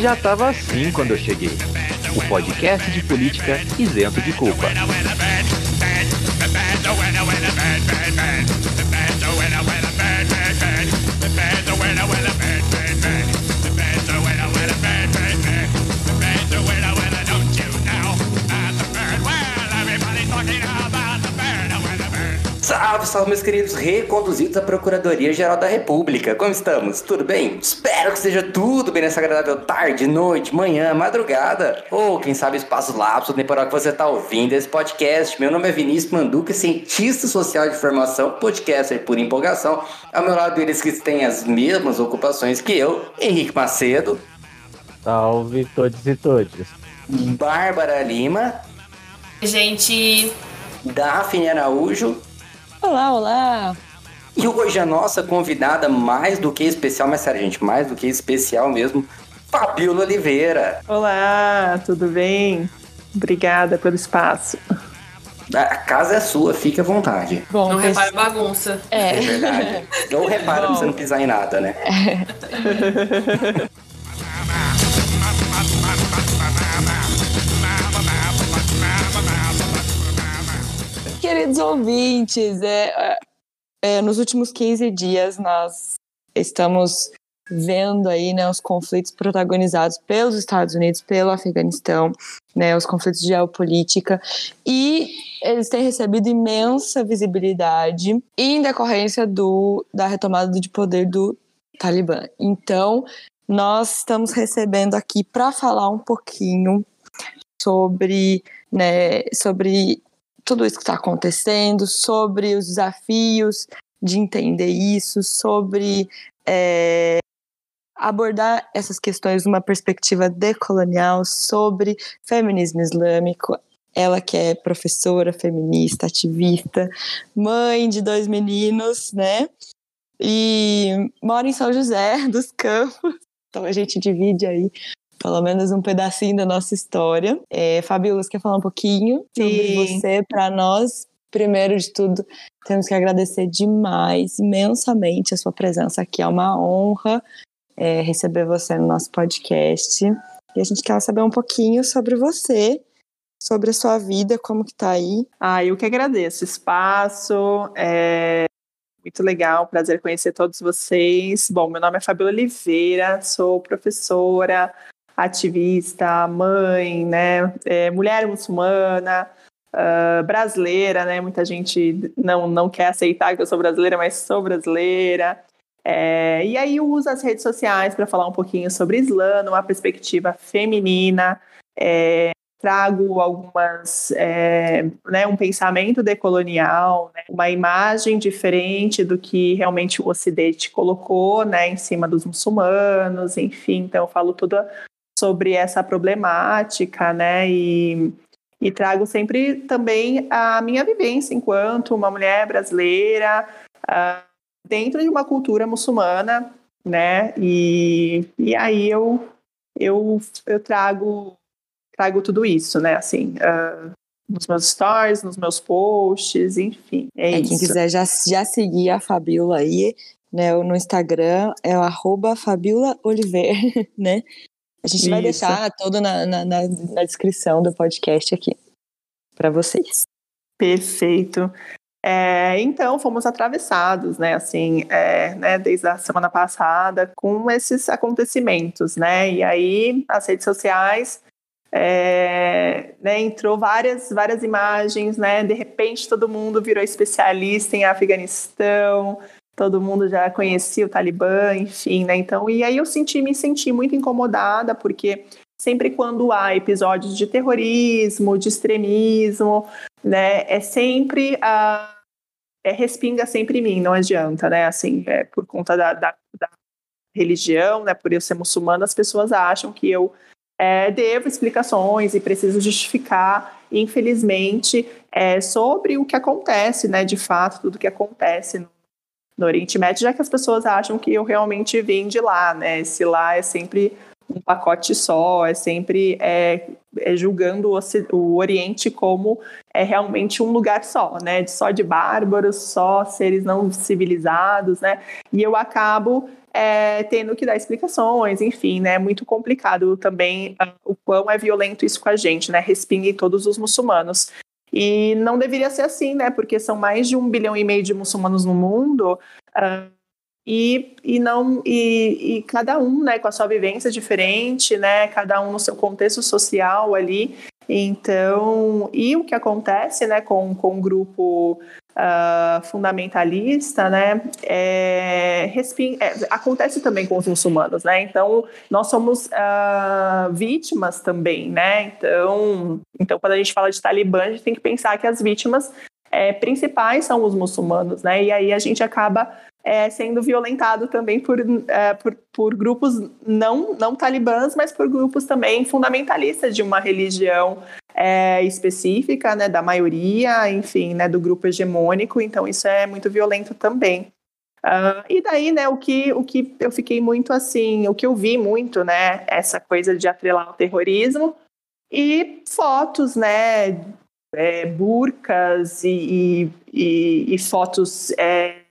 Já tava assim quando eu cheguei. O podcast de política isento de culpa. Salve, meus queridos reconduzidos à Procuradoria-Geral da República. Como estamos? Tudo bem? Espero que esteja tudo bem nessa agradável tarde, noite, manhã, madrugada ou, quem sabe, espaço lapso temporal que você está ouvindo esse podcast. Meu nome é Vinícius Manduca, cientista social de formação, podcaster por empolgação. Ao meu lado, eles que têm as mesmas ocupações que eu, Henrique Macedo. Salve todos e todas. Bárbara Lima. Gente. Daphne Araújo. Olá, olá! E hoje a nossa convidada mais do que especial, mas sério, gente, mais do que especial mesmo, Fabiola Oliveira. Olá, tudo bem? Obrigada pelo espaço. A casa é sua, fique à vontade. Bom, não repara bagunça. É, é verdade. Ou repara pra você não pisar em nada, né? É. Queridos ouvintes, é, é, é, nos últimos 15 dias nós estamos vendo aí né, os conflitos protagonizados pelos Estados Unidos, pelo Afeganistão, né, os conflitos de geopolítica, e eles têm recebido imensa visibilidade em decorrência do, da retomada de poder do Talibã. Então, nós estamos recebendo aqui para falar um pouquinho sobre, né, sobre tudo isso que está acontecendo, sobre os desafios de entender isso, sobre é, abordar essas questões numa perspectiva decolonial, sobre feminismo islâmico. Ela que é professora, feminista, ativista, mãe de dois meninos, né? E mora em São José dos Campos. Então a gente divide aí pelo menos um pedacinho da nossa história. É, Fabiola, você quer falar um pouquinho sobre Sim. você para nós? Primeiro de tudo, temos que agradecer demais, imensamente a sua presença aqui. É uma honra é, receber você no nosso podcast. E a gente quer saber um pouquinho sobre você, sobre a sua vida, como que tá aí. Ah, eu que agradeço. Espaço, é muito legal, prazer conhecer todos vocês. Bom, meu nome é Fabiola Oliveira, sou professora, ativista, mãe, né, é, mulher muçulmana, uh, brasileira, né, muita gente não, não quer aceitar que eu sou brasileira, mas sou brasileira. É, e aí uso as redes sociais para falar um pouquinho sobre Islã, uma perspectiva feminina, é, trago algumas, é, né, um pensamento decolonial, né, uma imagem diferente do que realmente o Ocidente colocou, né, em cima dos muçulmanos, enfim, então eu falo tudo sobre essa problemática, né? E, e trago sempre também a minha vivência enquanto uma mulher brasileira uh, dentro de uma cultura muçulmana, né? E, e aí eu, eu, eu trago, trago tudo isso, né? Assim, uh, nos meus stories, nos meus posts, enfim. É, é isso. Quem quiser já, já seguir a Fabiola aí, né? No Instagram é o arroba Fabiola Oliveira, né? A gente Isso. vai deixar todo na, na, na, na descrição do podcast aqui para vocês. Perfeito. É, então, fomos atravessados, né, assim, é, né, desde a semana passada com esses acontecimentos, né, e aí as redes sociais, é, né, entrou várias, várias imagens, né, de repente todo mundo virou especialista em Afeganistão, todo mundo já conhecia o Talibã, enfim, né? Então, e aí eu senti, me senti muito incomodada, porque sempre quando há episódios de terrorismo, de extremismo, né, é sempre a é, respinga sempre em mim, não adianta, né? Assim, é, por conta da, da, da religião, né? Por eu ser muçulmana, as pessoas acham que eu é, devo explicações e preciso justificar, infelizmente, é, sobre o que acontece, né? De fato, tudo que acontece no, no Oriente Médio, já que as pessoas acham que eu realmente vim de lá, né? Esse lá é sempre um pacote só, é sempre é, é julgando o, o, Oriente como é realmente um lugar só, né? Só de bárbaros, só seres não civilizados, né? E eu acabo é, tendo que dar explicações, enfim, né? É muito complicado também uh, o quão é violento isso com a gente, né? Respinga em todos os muçulmanos. E não deveria ser assim, né? Porque são mais de um bilhão e meio de muçulmanos no mundo. Uh, e, e não e, e, cada um né com a sua vivência diferente né cada um no seu contexto social ali então e o que acontece né com, com o grupo uh, fundamentalista né é, é, acontece também com os muçulmanos né então nós somos uh, vítimas também né então então quando a gente fala de Talibã a gente tem que pensar que as vítimas é, principais são os muçulmanos né e aí a gente acaba é, sendo violentado também por, é, por, por, grupos não, não talibãs, mas por grupos também fundamentalistas de uma religião é, específica, né, da maioria, enfim, né, do grupo hegemônico. Então isso é muito violento também. Uh, e daí, né, o que, o que eu fiquei muito assim, o que eu vi muito, né, essa coisa de atrelar o terrorismo e fotos, né, é, burcas e, e, e fotos é,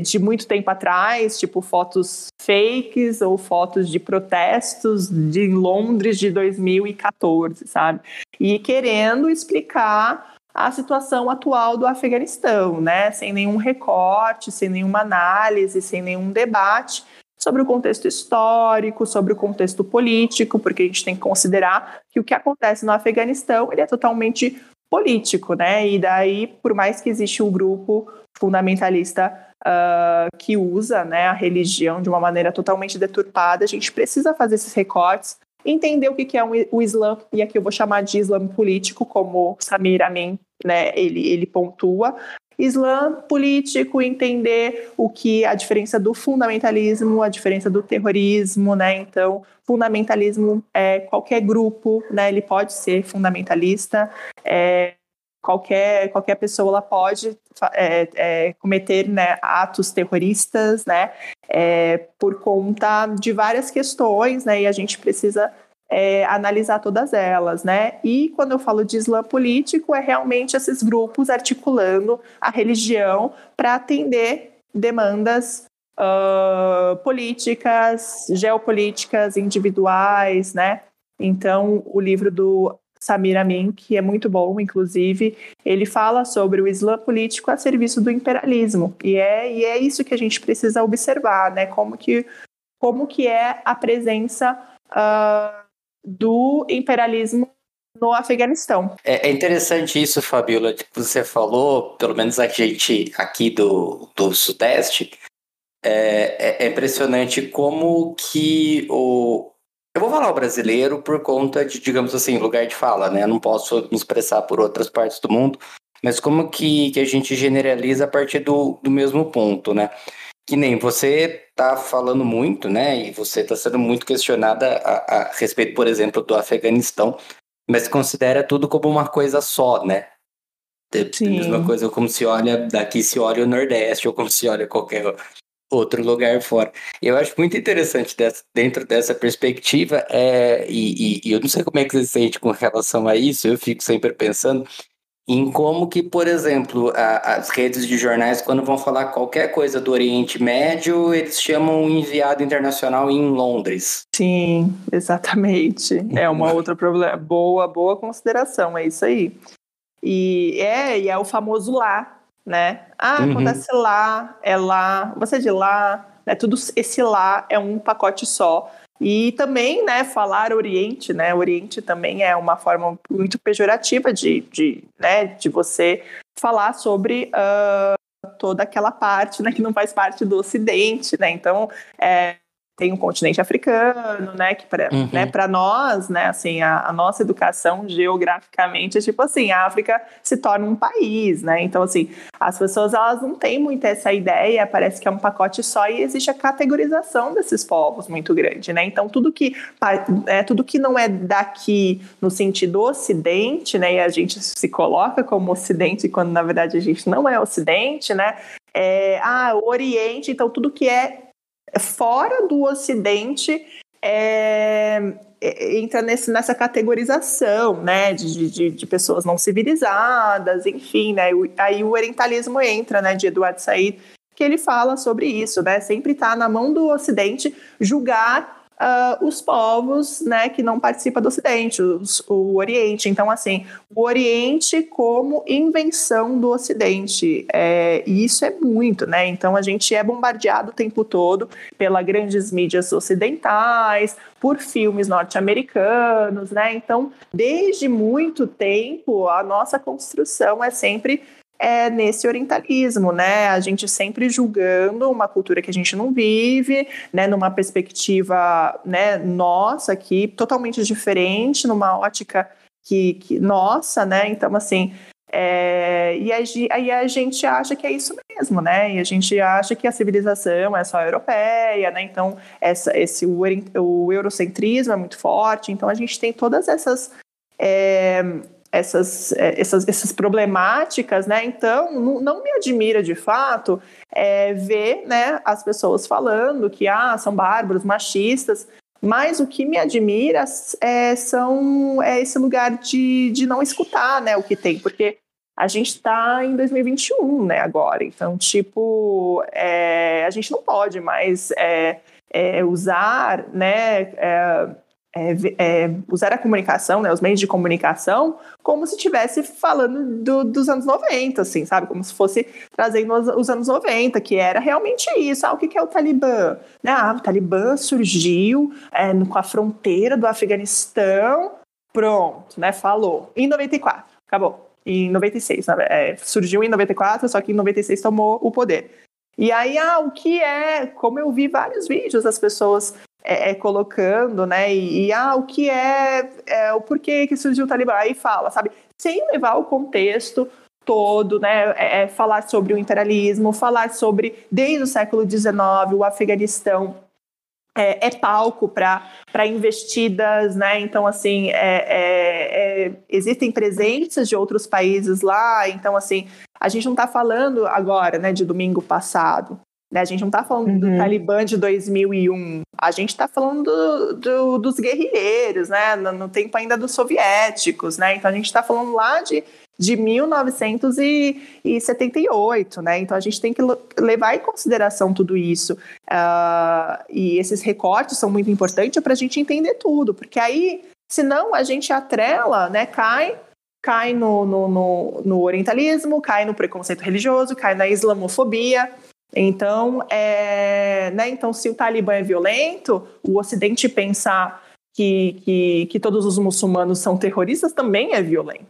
de muito tempo atrás, tipo fotos fakes ou fotos de protestos de Londres de 2014, sabe? E querendo explicar a situação atual do Afeganistão, né? Sem nenhum recorte, sem nenhuma análise, sem nenhum debate sobre o contexto histórico, sobre o contexto político, porque a gente tem que considerar que o que acontece no Afeganistão ele é totalmente político, né? E daí, por mais que existe um grupo fundamentalista uh, que usa né, a religião de uma maneira totalmente deturpada. A gente precisa fazer esses recortes, entender o que, que é o Islã, e aqui eu vou chamar de Islã político, como Samir Amin né, ele, ele pontua. Islã político, entender o que a diferença do fundamentalismo, a diferença do terrorismo, né? Então, fundamentalismo é qualquer grupo, né? Ele pode ser fundamentalista. É, qualquer, qualquer pessoa ela pode é, é, cometer né, atos terroristas, né, é, por conta de várias questões, né, e a gente precisa é, analisar todas elas, né? E quando eu falo de Islã político, é realmente esses grupos articulando a religião para atender demandas uh, políticas, geopolíticas, individuais, né? Então, o livro do Samir Amin, que é muito bom, inclusive, ele fala sobre o Islã político a serviço do imperialismo. E é, e é isso que a gente precisa observar, né? Como que, como que é a presença uh, do imperialismo no Afeganistão. É, é, interessante isso, Fabiola, que você falou, pelo menos a gente aqui do, do Sudeste, é, é, é impressionante como que o, eu vou falar o brasileiro por conta de, digamos assim, lugar de fala, né? Eu não posso me expressar por outras partes do mundo, mas como que, que a gente generaliza a partir do, do mesmo ponto, né? Que nem você tá falando muito, né? E você está sendo muito questionada a, a, respeito, por exemplo, do Afeganistão, mas considera tudo como uma coisa só, né? Sim. A mesma coisa como se olha daqui se olha o Nordeste ou como se olha qualquer outro lugar fora. Eu acho muito interessante dessa, dentro dessa perspectiva, é, e, e, eu não sei como é que você sente com relação a isso, eu fico sempre pensando em como que, por exemplo, a, as redes de jornais, quando vão falar qualquer coisa do Oriente Médio, eles chamam um enviado internacional em Londres. Sim, exatamente. É uma outra problema. Boa, boa consideração, é isso aí. E é, e é o famoso lá, né? Ah, uhum. acontece lá, é lá, você é de lá, né? Tudo esse lá é um pacote só. E também, né, falar Oriente, né? Oriente também é uma forma muito pejorativa de, de, né, de você falar sobre uh, toda aquela parte, né, que não faz parte do Ocidente, né? Então, é, tem o um continente africano, né, que para uhum. né, nós, né, assim, a, a, nossa educação geograficamente é tipo assim, a África se torna um país, né, então assim, as pessoas elas não têm muito essa ideia, parece que é um pacote só e existe a categorização desses povos muito grande, né, então tudo que, é, tudo que não é daqui no sentido ocidente, né, e a gente se coloca como ocidente quando na verdade a gente não é ocidente, né, é, ah, o Oriente, então tudo que é fora do Ocidente é, é, entra nesse, nessa categorização, né, de, de, de, pessoas não civilizadas, enfim, né, aí o orientalismo entra, né, de Eduardo Said, que ele fala sobre isso, né, sempre está na mão do Ocidente julgar uh, os povos né, que não participam do Ocidente, os, o Oriente. Então, assim, o Oriente como invenção do Ocidente. É, e isso é muito, né? Então, a gente é bombardeado o tempo todo pelas grandes mídias ocidentais, por filmes norte-americanos, né? Então, desde muito tempo, a nossa construção é sempre é nesse orientalismo, né? A gente sempre julgando uma cultura que a gente não vive, né? Numa perspectiva, né? Nossa, aqui totalmente diferente, numa ótica que, que nossa, né? Então, assim, é, e aí a gente acha que é isso mesmo, né? E a gente acha que a civilização é só europeia, né? Então, essa, esse, o, o eurocentrismo é muito forte. Então, a gente tem todas essas. É, essas, é, essas, essas problemáticas, né? Então, não, não me admira de fato é, ver né, as pessoas falando que ah, são bárbaros, machistas, mas o que me admira é, são, é esse lugar de, de não escutar né, o que tem, porque a gente está em 2021 né, agora, então, tipo, é, a gente não pode mais é, é usar né, é, é, usar a comunicação, né, os meios de comunicação, como se estivesse falando do, dos anos 90, assim, sabe? Como se fosse trazendo os, os anos 90, que era realmente isso. Ah, o que, que é o Talibã? Né, ah, o Talibã surgiu é, com a fronteira do Afeganistão, pronto, né? Falou. Em 94, acabou. Em 96, né, é, surgiu em 94, só que em 96 tomou o poder. E aí, ah, o que é? Como eu vi vários vídeos das pessoas é, é, colocando, né? E, e, ah, o que é, é, o porquê que surgiu o Talibã? Aí fala, sabe? Sem levar o contexto todo, né? É, é falar sobre o imperialismo, falar sobre, desde o século XIX, o Afeganistão é, é palco para investidas, né? Então, assim, é, existem presenças de outros países lá. Então, assim, a gente não está falando agora, né, de domingo passado. Né? A gente não está falando uhum. do Talibã de 2001, a gente está falando do, do, dos guerrilheiros, né? No, no, tempo ainda dos soviéticos, né? Então a gente está falando lá de, de 1978, né? Então a gente tem que levar em consideração tudo isso. Uh, e esses recortes são muito importantes para a gente entender tudo, porque aí, senão a gente atrela, né? Cai cai no, no, no, no orientalismo, cai no preconceito religioso, cai na islamofobia. Então, é, né, então, se o Talibã é violento, o Ocidente pensar que, que, que todos os muçulmanos são terroristas também é violento.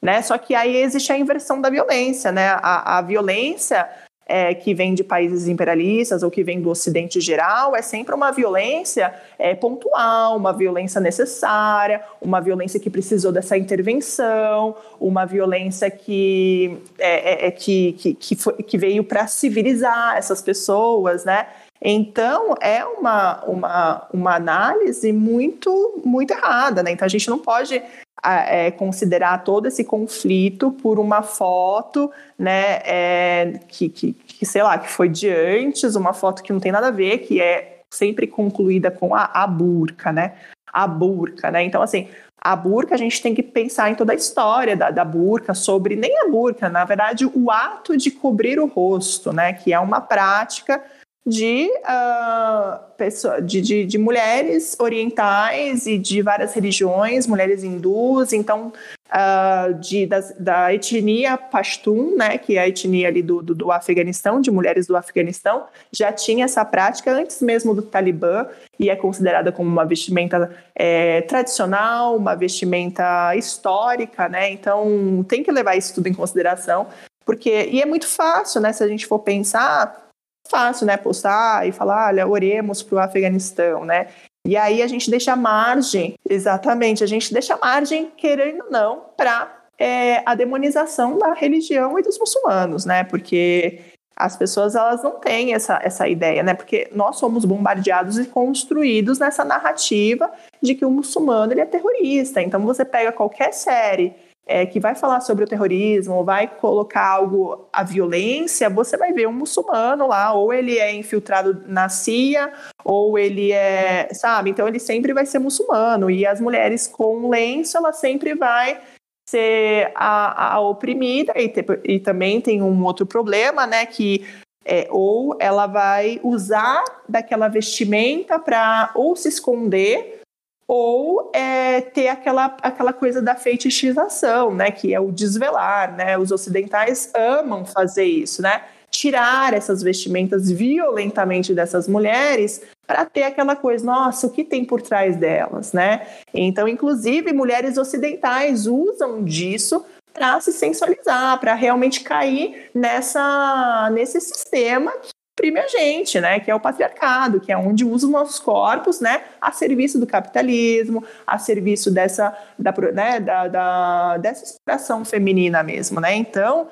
Né? Só que aí existe a inversão da violência. Né? A, a violência é, que vem de países imperialistas ou que vem do Ocidente geral é sempre uma violência é, pontual, uma violência necessária, uma violência que precisou dessa intervenção, uma violência que, é, é, é que, que, que, foi, que veio para civilizar essas pessoas, né? Então, é uma, uma, uma análise muito, muito errada, né? Então, a gente não pode é, considerar todo esse conflito por uma foto, né, é, que, que, que, sei lá, que foi de antes, uma foto que não tem nada a ver, que é sempre concluída com a, a burca, né? A burca, né? Então, assim, a burca a gente tem que pensar em toda a história da, da burca, sobre nem a burca, na verdade, o ato de cobrir o rosto, né? Que é uma prática de, uh, pessoa, de, de, de, mulheres orientais e de várias religiões, mulheres hindus, então uh, de, da, da, etnia Pashtun, né, que é a etnia ali do, do, do, Afeganistão, de mulheres do Afeganistão, já tinha essa prática antes mesmo do Talibã e é considerada como uma vestimenta é, tradicional, uma vestimenta histórica, né, então tem que levar isso tudo em consideração, porque, e é muito fácil, né, se a gente for pensar fácil, né, postar e falar, olha, oremos para o Afeganistão, né? E aí a gente deixa margem, exatamente, a gente deixa margem, querendo ou não, para é, a demonização da religião e dos muçulmanos, né? Porque as pessoas elas não têm essa, essa ideia, né? Porque nós somos bombardeados e construídos nessa narrativa de que o muçulmano ele é terrorista. Então você pega qualquer série é, que vai falar sobre o terrorismo, vai colocar algo, a violência, você vai ver um muçulmano lá, ou ele é infiltrado na CIA, ou ele é, sabe? Então ele sempre vai ser muçulmano. E as mulheres com lenço, ela sempre vai ser a, a oprimida, e, te, e também tem um outro problema, né? Que é, ou ela vai usar daquela vestimenta para ou se esconder ou é, ter aquela, aquela coisa da feitiçização, né, que é o desvelar, né? Os ocidentais amam fazer isso, né? Tirar essas vestimentas violentamente dessas mulheres para ter aquela coisa, nossa, o que tem por trás delas, né? Então, inclusive, mulheres ocidentais usam disso para se sensualizar, para realmente cair nessa nesse sistema oprime a gente, né? Que é o patriarcado, que é onde usa os nossos corpos, né? A serviço do capitalismo, a serviço dessa, da, né, da, da dessa exploração feminina mesmo, né? Então,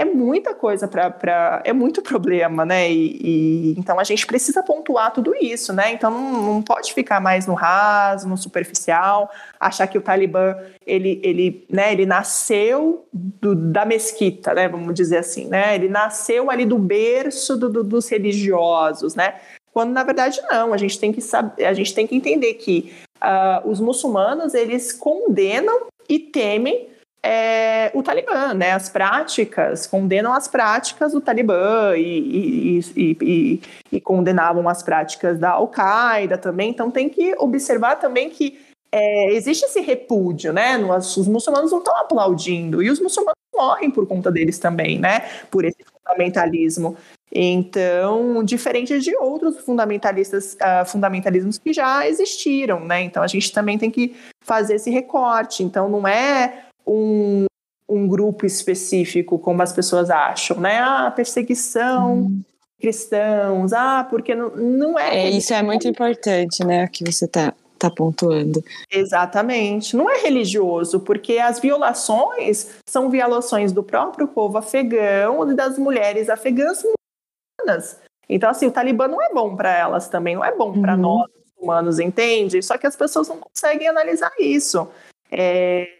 é muita coisa para. É muito problema, né? E, e, então a gente precisa pontuar tudo isso, né? Então não, não pode ficar mais no raso, no superficial, achar que o Talibã ele, ele, né, ele nasceu do, da mesquita, né? Vamos dizer assim, né? Ele nasceu ali do berço do, do, dos religiosos, né? Quando na verdade não, a gente tem que saber, a gente tem que entender que uh, os muçulmanos eles condenam e temem é, o Talibã, né? As práticas, condenam as práticas do Talibã e, e, e, e condenavam as práticas da Al-Qaeda também. Então tem que observar também que é, existe esse repúdio, né? Os muçulmanos não estão aplaudindo e os muçulmanos morrem por conta deles também, né? Por esse fundamentalismo. Então, diferente de outros fundamentalistas, uh, fundamentalismos que já existiram, né? Então, a gente também tem que fazer esse recorte. Então, não é um, um grupo específico, como as pessoas acham, né? Ah, perseguição, hum. cristãos, ah, porque não, não é. é isso é muito importante, né? Que você está tá pontuando. Exatamente. Não é religioso, porque as violações são violações do próprio povo afegão e das mulheres afegãs humanas. Então, assim, o Talibã não é bom para elas também, não é bom para uhum. nós, humanos, entende? Só que as pessoas não conseguem analisar isso. É,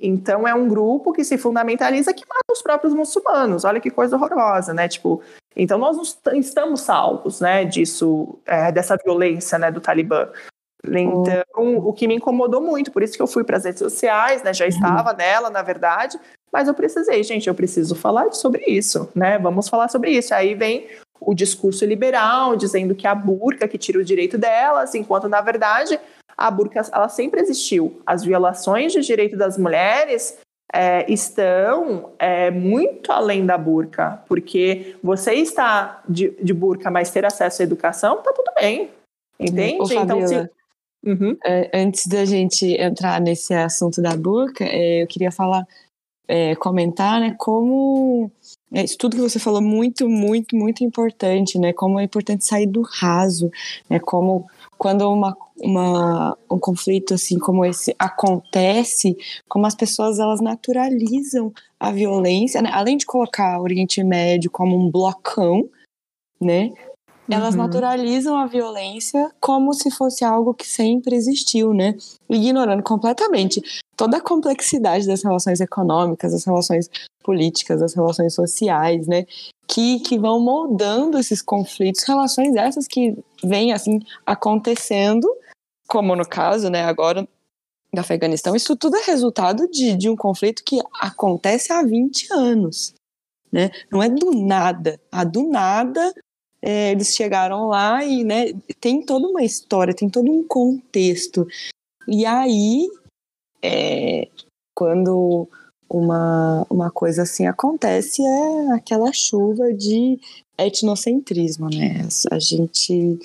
então é um grupo que se fundamentaliza que mata os próprios muçulmanos. Olha que coisa horrorosa, né? Tipo, então nós não estamos salvos, né? Disso, é, dessa violência, né? Do Talibã. Então, o que me incomodou muito, por isso que eu fui para as redes sociais, né? Já uhum. estava nela, na verdade, mas eu precisei, gente, eu preciso falar sobre isso, né? Vamos falar sobre isso. Aí vem o discurso liberal dizendo que a burca que tira o direito delas, enquanto na verdade a burca ela sempre existiu. As violações de direito das mulheres é, estão é, muito além da burca, porque você está de, de burca, mas ter acesso à educação, tá tudo bem, entende? Ô, então, se... uhum. é, antes da gente entrar nesse assunto da burca, é, eu queria falar, é, comentar, né, como isso tudo que você falou muito, muito, muito importante, né? Como é importante sair do raso, né? Como quando uma, uma, um conflito assim como esse acontece, como as pessoas elas naturalizam a violência, né? além de colocar o Oriente Médio como um blocão, né? Elas uhum. naturalizam a violência como se fosse algo que sempre existiu, né? Ignorando completamente toda a complexidade das relações econômicas, das relações políticas, das relações sociais, né? Que, que vão moldando esses conflitos, relações essas que vêm, assim, acontecendo, como no caso, né, agora do Afeganistão. Isso tudo é resultado de, de um conflito que acontece há 20 anos, né? Não é do nada. A do nada é, eles chegaram lá e né, tem toda uma história, tem todo um contexto. E aí, é, quando uma, uma coisa assim acontece, é aquela chuva de etnocentrismo, né? A gente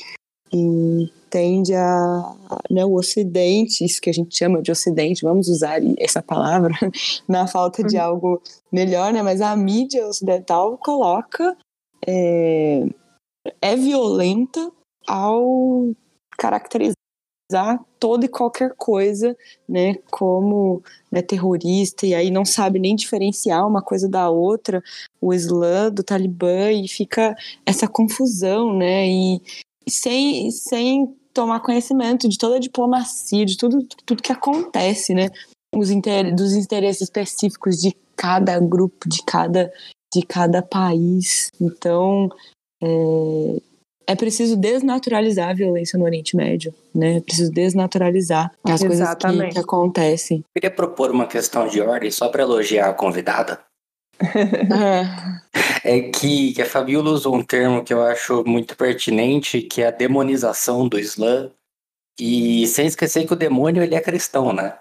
tende a, né, o Ocidente, isso que a gente chama de Ocidente, vamos usar essa palavra, na falta de uhum. algo melhor, né? Mas a mídia ocidental coloca é, é violenta ao caracterizar toda e qualquer coisa, né, como né, terrorista, e aí não sabe nem diferenciar uma coisa da outra, o Islã do Talibã, e fica essa confusão, né, e sem, sem tomar conhecimento de toda a diplomacia, de tudo, tudo que acontece, né, os inter, dos interesses específicos de cada grupo, de cada, de cada país. Então, é, é preciso desnaturalizar a violência no Oriente Médio, né? É preciso desnaturalizar as coisas que, que, acontecem. Eu queria propor uma questão de ordem só para elogiar a convidada. é que, que a Fabiola usou um termo que eu acho muito pertinente, que é a demonização do Islã. E sem esquecer que o demônio ele é cristão, né?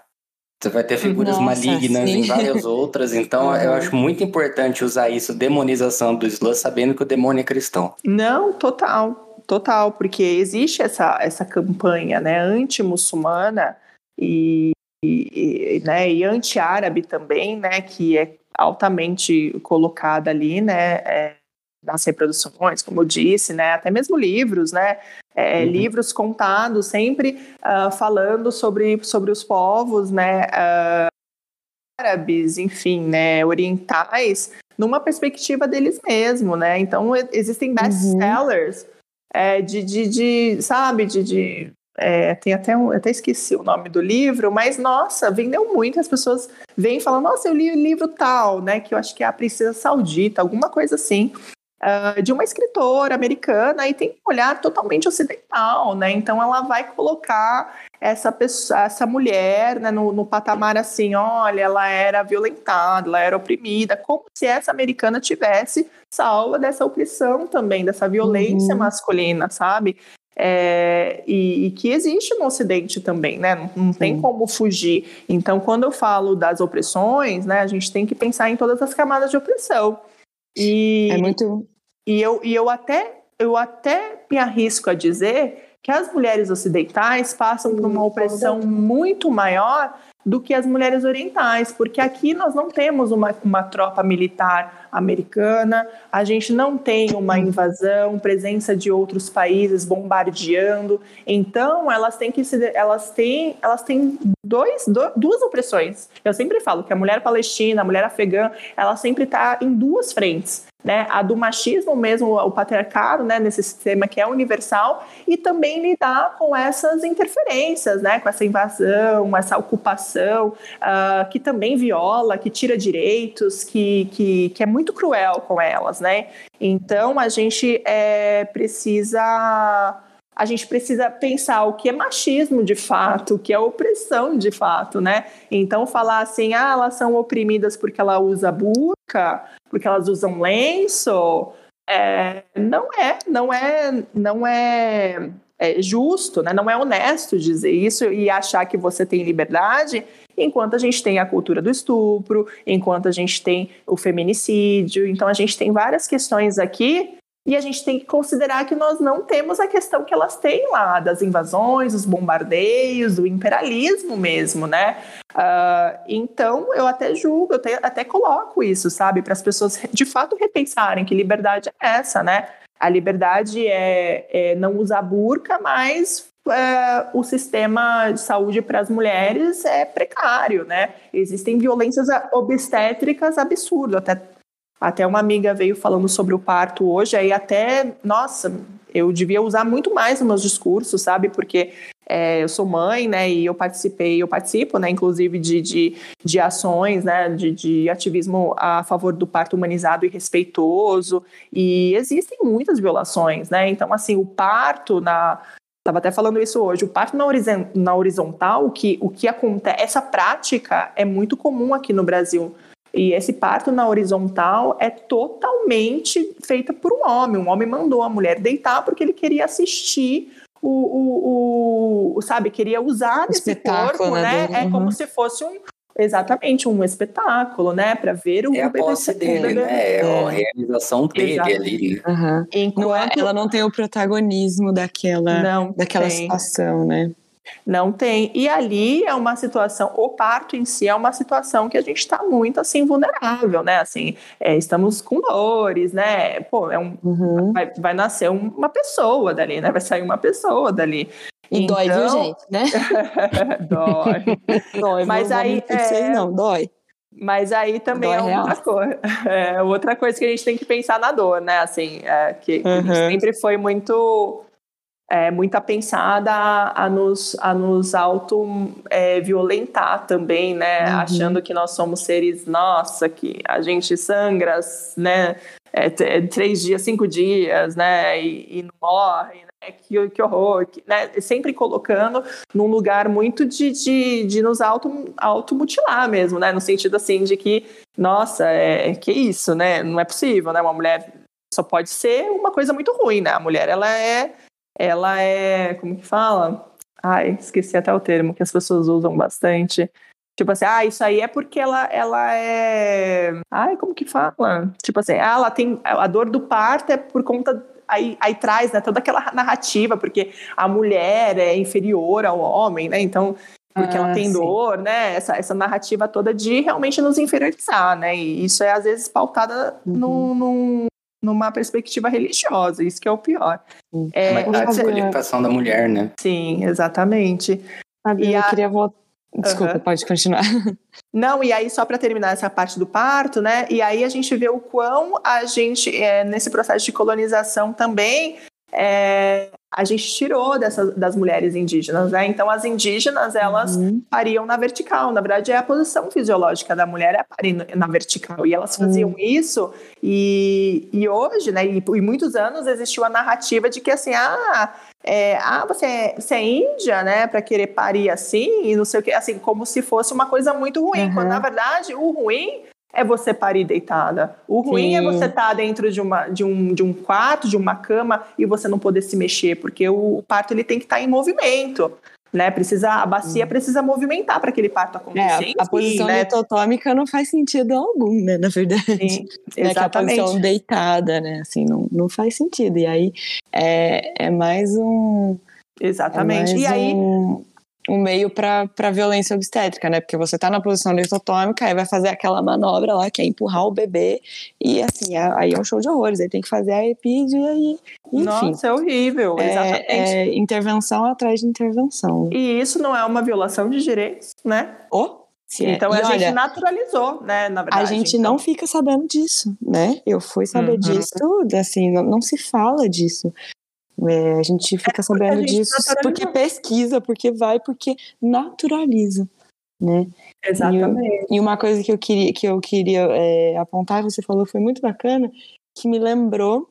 Você vai ter figuras Nossa, malignas sim. em várias outras, então uhum. eu acho muito importante usar isso, demonização do Islã, sabendo que o demônio é cristão. Não, total, total, porque existe essa, essa campanha né, anti-muçulmana e, e, né, e anti-árabe também, né, que é altamente colocada ali, né, é, nas reproduções, como eu disse, né, até mesmo livros, né, é, uhum. livros contados sempre uh, falando sobre, sobre os povos, né, uh, árabes, enfim, né, orientais, numa perspectiva deles mesmos, né, então existem uhum. best-sellers uhum. é, de, de, de, sabe, de, de é, tem até um, até esqueci o nome do livro, mas nossa, vendeu muito. As pessoas vêm falando, nossa, eu li o livro tal, né? Que eu acho que é a Princesa Saudita, alguma coisa assim uh, de uma escritora americana e tem um olhar totalmente ocidental, né? Então ela vai colocar essa pessoa, essa mulher né, no, no, patamar assim, olha, ela era violentada, ela era oprimida, como se essa americana tivesse salva dessa opressão também, dessa violência uhum. masculina, sabe? É, e, e, que existe no Ocidente também, né? Não, não tem como fugir. Então, quando eu falo das opressões, né, a gente tem que pensar em todas as camadas de opressão. E, é muito. E eu, e eu até eu até me arrisco a dizer que as mulheres ocidentais passam por uma opressão muito maior do que as mulheres orientais, porque aqui nós não temos uma, uma tropa militar americana, a gente não tem uma invasão, presença de outros países bombardeando, então elas têm que se, elas têm elas têm dois, do, duas opressões. Eu sempre falo que a mulher palestina, a mulher afegã, ela sempre está em duas frentes né, a do machismo mesmo, o patriarcado, né, nesse sistema que é universal, e também lidar com essas interferências, né, com essa invasão, essa ocupação, uh, que também viola, que tira direitos, que, que, que é muito cruel com elas, né. Então, a gente é, precisa a gente precisa pensar o que é machismo de fato, o que é opressão de fato, né? Então falar assim, ah, elas são oprimidas porque ela usa burca, porque elas usam lenço, é, não é, não é, não é, é, justo, né? Não é honesto dizer isso e achar que você tem liberdade, enquanto a gente tem a cultura do estupro, enquanto a gente tem o feminicídio. Então a gente tem várias questões aqui e a gente tem que considerar que nós não temos a questão que elas têm lá, das invasões, os bombardeios, do imperialismo mesmo, né? Uh, então, eu até julgo, eu até, até coloco isso, sabe? Para as pessoas de fato repensarem que liberdade é essa, né? A liberdade é, é não usar burca, mas é, o sistema de saúde para as mulheres é precário, né? Existem violências obstétricas absurdas, até até uma amiga veio falando sobre o parto hoje, aí até, nossa, eu devia usar muito mais nos meus discursos, sabe? Porque é, eu sou mãe, né? E eu participei, eu participo, né? Inclusive de, de, de ações, né? De, de ativismo a favor do parto humanizado e respeitoso. E existem muitas violações, né? Então, assim, o parto na Estava até falando isso hoje. O parto na, horizontal, o que, o que acontece, essa prática é muito comum aqui no Brasil. E esse parto na horizontal é totalmente feita por um homem. Um homem mandou a mulher deitar porque ele queria assistir o, o, o sabe, queria usar esse corpo, né? né? É como se fosse um, Exatamente, um espetáculo, né? Para ver o É a posse dele, né? É a realização dele Exato. ali. Uhum. Enquanto... Não é, ela não tem o protagonismo daquela, não daquela tem. situação, né? Não tem. E ali é uma situação, o parto em si é uma situação que a gente está muito assim vulnerável, né? Assim, é, estamos com dores, né? Pô, é um, uhum. vai, vai nascer uma pessoa dali, né? Vai sair uma pessoa dali. E então... dói, viu, então gente, né? dói. dói. Mas aí. Não, é... não, dói. Mas aí também dói é outra coisa. É outra coisa que a gente tem que pensar na dor, né? Assim, é, que, uhum. sempre foi muito é, muita pensada a, a nos, a nos auto-violentar é, também, né? Uhum. Achando que nós somos seres, nossa, que a gente sangra, né? É, três dias, cinco dias, né? E, e não morre, né? Que, que horror, que, né? Sempre colocando num lugar muito de, de, de nos auto, automutilar mesmo, né? No sentido assim de que, nossa, é, que isso, né? Não é possível, né? Uma mulher só pode ser uma coisa muito ruim, né? A mulher, ela é ela é, como que fala? Ai, esqueci até o termo que as pessoas usam bastante. Tipo assim, ah, isso aí é porque ela, ela é. Ai, como que fala? Tipo assim, ah, ela tem. A dor do parto é por conta. Aí, aí traz né, toda aquela narrativa, porque a mulher é inferior ao homem, né? Então, porque ah, ela tem sim. dor, né? Essa, essa narrativa toda de realmente nos inferiorizar, né? E isso é às vezes pautada uhum. num, num, numa perspectiva religiosa, isso que é o pior. É, a desqualificação da mulher, né? Sim, exatamente. e eu a... queria voltar. Desculpa, uhum. pode continuar. Não, e aí só para terminar essa parte do parto, né? E aí a gente vê o quão a gente, é, nesse processo de colonização também, é, a gente tirou dessas, das mulheres indígenas, né? Então as indígenas elas uhum. pariam na vertical. Na verdade é a posição fisiológica da mulher é parir na vertical e elas faziam uhum. isso e, e hoje, né? E por muitos anos existiu a narrativa de que assim, ah, é, ah, você é, você é índia, né? Para querer parir assim e não sei o que, assim como se fosse uma coisa muito ruim. Uhum. Quando na verdade o ruim é você parir deitada. O ruim Sim. é você estar tá dentro de, uma, de, um, de um quarto, de uma cama e você não poder se mexer, porque o, parto ele tem que estar tá em movimento. Né, precisa, a bacia precisa movimentar para aquele parto acontecer. É, a, a posição né? litotômica não faz sentido algum, né, na verdade. Sim, exatamente. Né, a posição deitada, né, assim, não, não faz sentido. E aí é, é mais um... Exatamente. É e aí... Um um meio para violência obstétrica, né? Porque você tá na posição litotômica, aí vai fazer aquela manobra lá, que é empurrar o bebê, e assim, aí é um show de horrores, aí tem que fazer a epídia e enfim. Nossa, é horrível, é, exatamente. É intervenção atrás de intervenção. E isso não é uma violação de direitos, né? Oh, então é. a gente naturalizou, né? Na verdade. A gente então. não fica sabendo disso, né? Eu fui saber uhum. disso, assim, não, não se fala disso. É, a gente fica é sabendo disso porque pesquisa, porque vai, porque naturaliza, né? Exatamente. E, e uma coisa que eu queria, que eu queria é, apontar, você falou, foi muito bacana, que me lembrou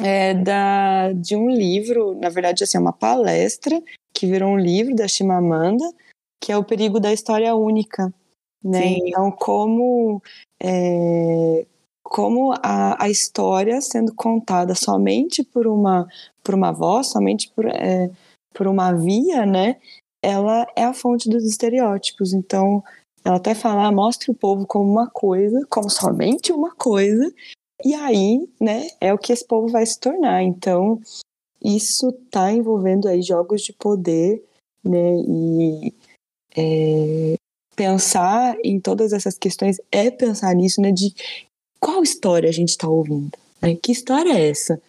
é, da, de um livro, na verdade, assim, uma palestra que virou um livro da Chimamanda, que é o perigo da história única, né? Sim. Então, como é, como a, a história sendo contada somente por uma por uma voz, somente por, é, por uma via, né? Ela é a fonte dos estereótipos. Então, ela até fala, ah, mostre o povo como uma coisa, como somente uma coisa, e aí, né, é o que esse povo vai se tornar. Então, isso está envolvendo aí jogos de poder, né, e é, pensar em todas essas questões é pensar nisso, né, de qual história a gente está ouvindo? Né? Que história é essa?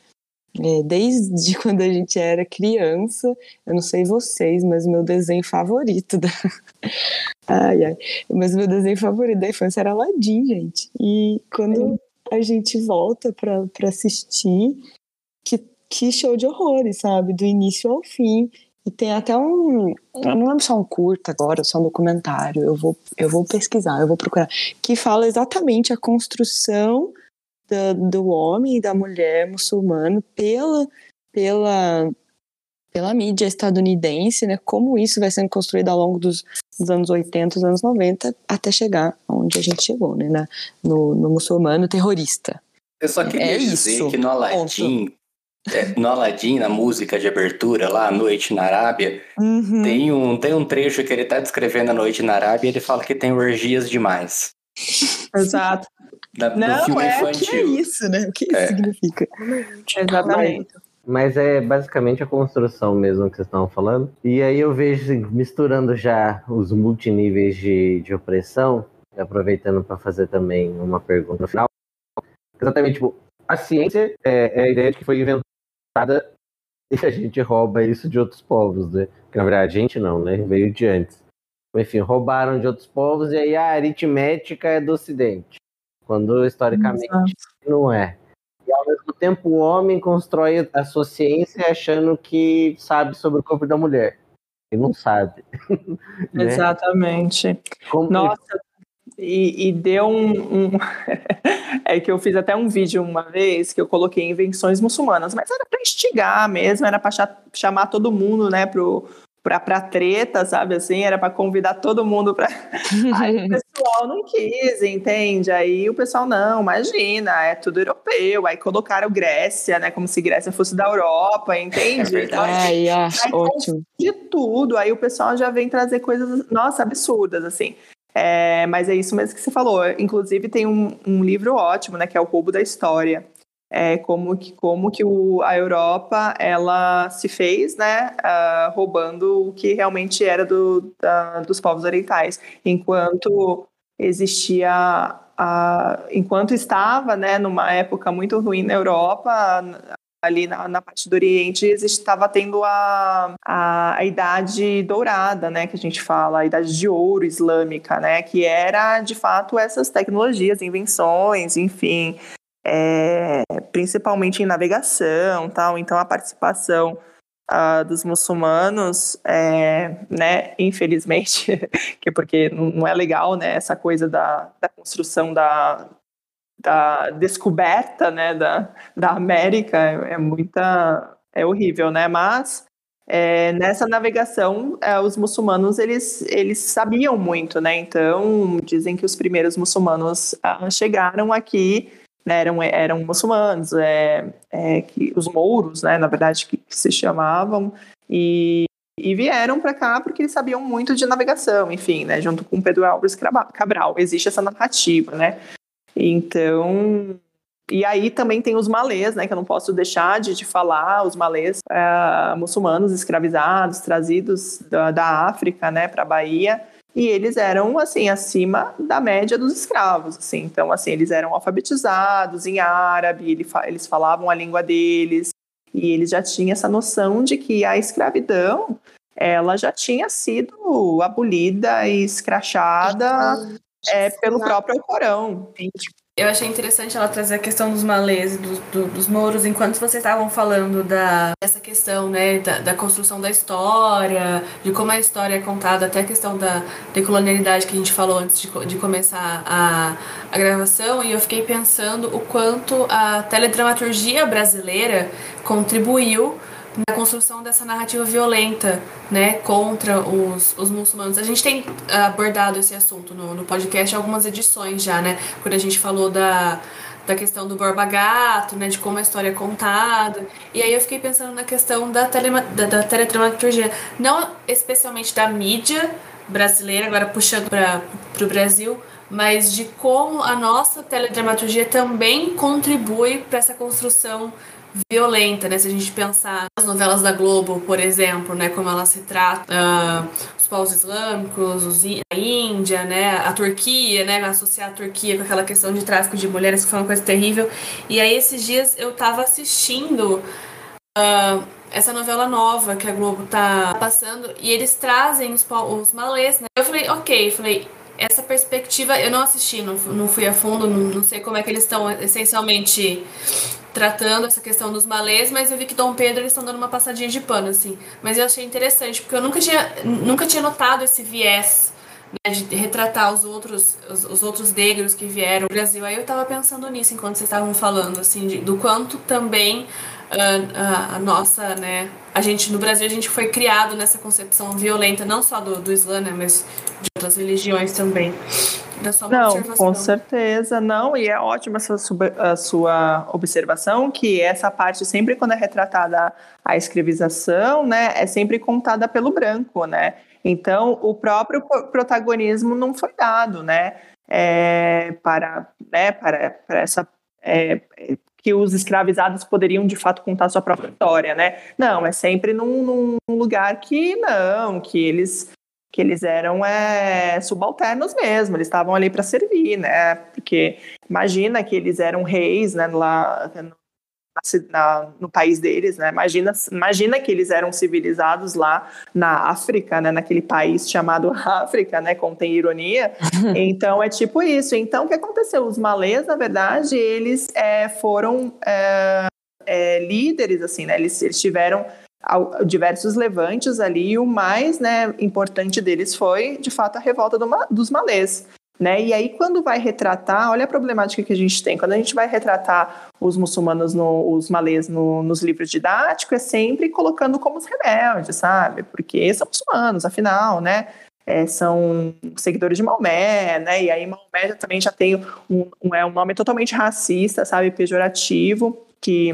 É, desde quando a gente era criança, eu não sei vocês, mas meu desenho favorito da. ai, ai. Mas meu desenho favorito da infância era Aladdin, gente. E quando a gente volta para assistir, que, que show de horrores, sabe? Do início ao fim. E tem até um. Eu não lembro se é um curto agora, só um documentário. Eu vou, eu vou pesquisar, eu vou procurar. Que fala exatamente a construção do, do homem e da mulher muçulmano pela, pela, pela mídia estadunidense, né? Como isso vai sendo construído ao longo dos, dos anos 80, dos anos 90, até chegar onde a gente chegou, né? Na, no, no muçulmano terrorista. Eu só queria é dizer isso. que no Aladdin, é, no Aladdin, na música de abertura, lá, Noite na Arábia, uhum. tem, um, tem um trecho que ele tá descrevendo a Noite na Arábia e ele fala que tem orgias demais. Exato. Da, Não, filme é, infantil. que é isso, né? O que isso é. significa? Exatamente. Mas é basicamente a construção mesmo que vocês estavam falando. E aí eu vejo, misturando já os multiníveis de, de opressão, aproveitando para fazer também uma pergunta final. Exatamente, tipo, a ciência é, é a ideia de que foi inventada e a gente rouba isso de outros povos, né? Que na verdade a gente não, né? Veio de antes. Enfim, roubaram de outros povos e aí a aritmética é do ocidente. Quando historicamente Exato. não é. E ao mesmo tempo, o homem constrói a sua ciência achando que sabe sobre o corpo da mulher. E não sabe. né? Exatamente. Como- Nossa, e, e deu um, um- é que eu fiz até um vídeo uma vez que eu coloquei invenções muçulmanas, mas era para instigar mesmo, era para chamar todo mundo, né, pro, pra, pra treta, sabe assim? Era para convidar todo mundo para. Aí o pessoal não quis, entende? Aí o pessoal, não, imagina, é tudo europeu. Aí colocaram Grécia, né? Como se Grécia fosse da Europa, entende? Então, Ai, ah, Aí ótimo. de tudo. Aí o pessoal já vem trazer coisas, nossa, absurdas, assim. É, mas é isso mesmo que você falou. Inclusive, tem um, um livro ótimo, né? Que é o Roubo da História. É, como que, como que o, a Europa ela se fez, né? ah, roubando o que realmente era do, da- dos povos orientais. Enquanto existia a, enquanto estava, né, numa época muito ruim na Europa, ali na, na parte do Oriente estava tendo a, a, a idade dourada, né, que a gente fala, a idade de ouro islâmica, né, que era de fato essas tecnologias, invenções, enfim, é, principalmente em navegação, tal. Então a participação ah, dos muçulmanos, é, né, infelizmente, que porque não é legal, né, essa coisa da, da construção da, da descoberta, né, da, da América é, é muita, é horrível, né, mas é, nessa navegação, é, os muçulmanos, eles, eles sabiam muito, né, então dizem que os primeiros muçulmanos ah, chegaram aqui, né, eram, eram muçulmanos, é, é, que, os mouros, né, na verdade, que, que se chamavam, e, e vieram para cá porque eles sabiam muito de navegação, enfim, né, junto com Pedro Álvares Cabral, existe essa narrativa, né, então, e aí também tem os malês, né, que eu não posso deixar de, de falar, os malês eh, muçulmanos escravizados, trazidos da, da África, né, para a Bahia, e eles eram, assim, acima da média dos escravos, assim, então, assim, eles eram alfabetizados em árabe, eles falavam a língua deles, e eles já tinham essa noção de que a escravidão, ela já tinha sido abolida e escrachada é, pelo próprio Corão. Eu achei interessante ela trazer a questão dos malês, do, do- dos mouros, enquanto vocês estavam falando da, dessa questão, né, da, da construção da história, de como a história é contada, até a questão da decolonialidade que a gente falou antes de, de começar a, a gravação, e eu fiquei pensando o quanto a teledramaturgia brasileira contribuiu na construção dessa narrativa violenta, né, contra os, os muçulmanos. A gente tem ah, abordado esse assunto no, no podcast algumas edições já, né, quando a gente falou da, da questão do Borba Gato, né, de como a história é contada. E aí eu fiquei pensando na questão da, telema, da, da teledramaturgia, não especialmente da mídia brasileira, agora puxando para o Brasil, mas de como a nossa teledramaturgia também contribui para essa construção violenta, né? Se a gente pensar nas novelas da Globo, por exemplo, né? Como elas retratam ah, os povos islâmicos, os, a Índia, né? A Turquia, né? Associar a Turquia com aquela questão de tráfico de mulheres, que foi uma coisa terrível. E aí, esses dias, eu tava assistindo ah, essa novela nova que a Globo tá passando e eles trazem os, os malês, né? Eu falei, ok, falei, essa perspectiva eu não assisti, não, não fui a fundo, não, não sei como é que eles estão essencialmente tratando essa questão dos malês, mas eu vi que Dom Pedro eles estão dando uma passadinha de pano, assim. Mas eu achei interessante, porque eu nunca tinha, nunca tinha notado esse viés né, de retratar os outros, os, os outros negros que vieram ao Brasil. Aí eu tava pensando nisso enquanto vocês estavam falando, assim, de- do quanto também a, a nossa, né, a gente no Brasil a gente foi criado nessa concepção violenta, não só do, do Islã, né, mas de outras religiões também. Era só uma Não, observação. com certeza, não, e é ótima essa sub- a sua observação, que essa parte sempre quando é retratada a escravização, né, é sempre contada pelo branco, né, então o próprio protagonismo não foi dado, né, é, para, né, para, para essa, é, que os escravizados poderiam de fato contar sua própria história, né, não, é sempre num, num lugar que não, que eles que eles eram é, subalternos mesmo, eles estavam ali para servir, né? Porque imagina que eles eram reis, né? Lá na, no país deles, né? Imagina, imagina que eles eram civilizados lá na África, né? Naquele país chamado África, né? Contém ironia. então é tipo isso. Então o que aconteceu? Os malês, na verdade, eles é, foram é, é, líderes, assim, né? Eles, eles tiveram diversos levantes ali e o mais né, importante deles foi, de fato, a revolta do, dos malês. Né? E aí, quando vai retratar, olha a problemática que a gente tem. Quando a gente vai retratar os muçulmanos, no, os malês no, nos livros didáticos, é sempre colocando como os rebeldes, sabe? Porque são muçulmanos, afinal, né? É, são seguidores de Maomé, né? E aí Maomé já, também já tem um, um, é um nome totalmente racista, sabe? Pejorativo, que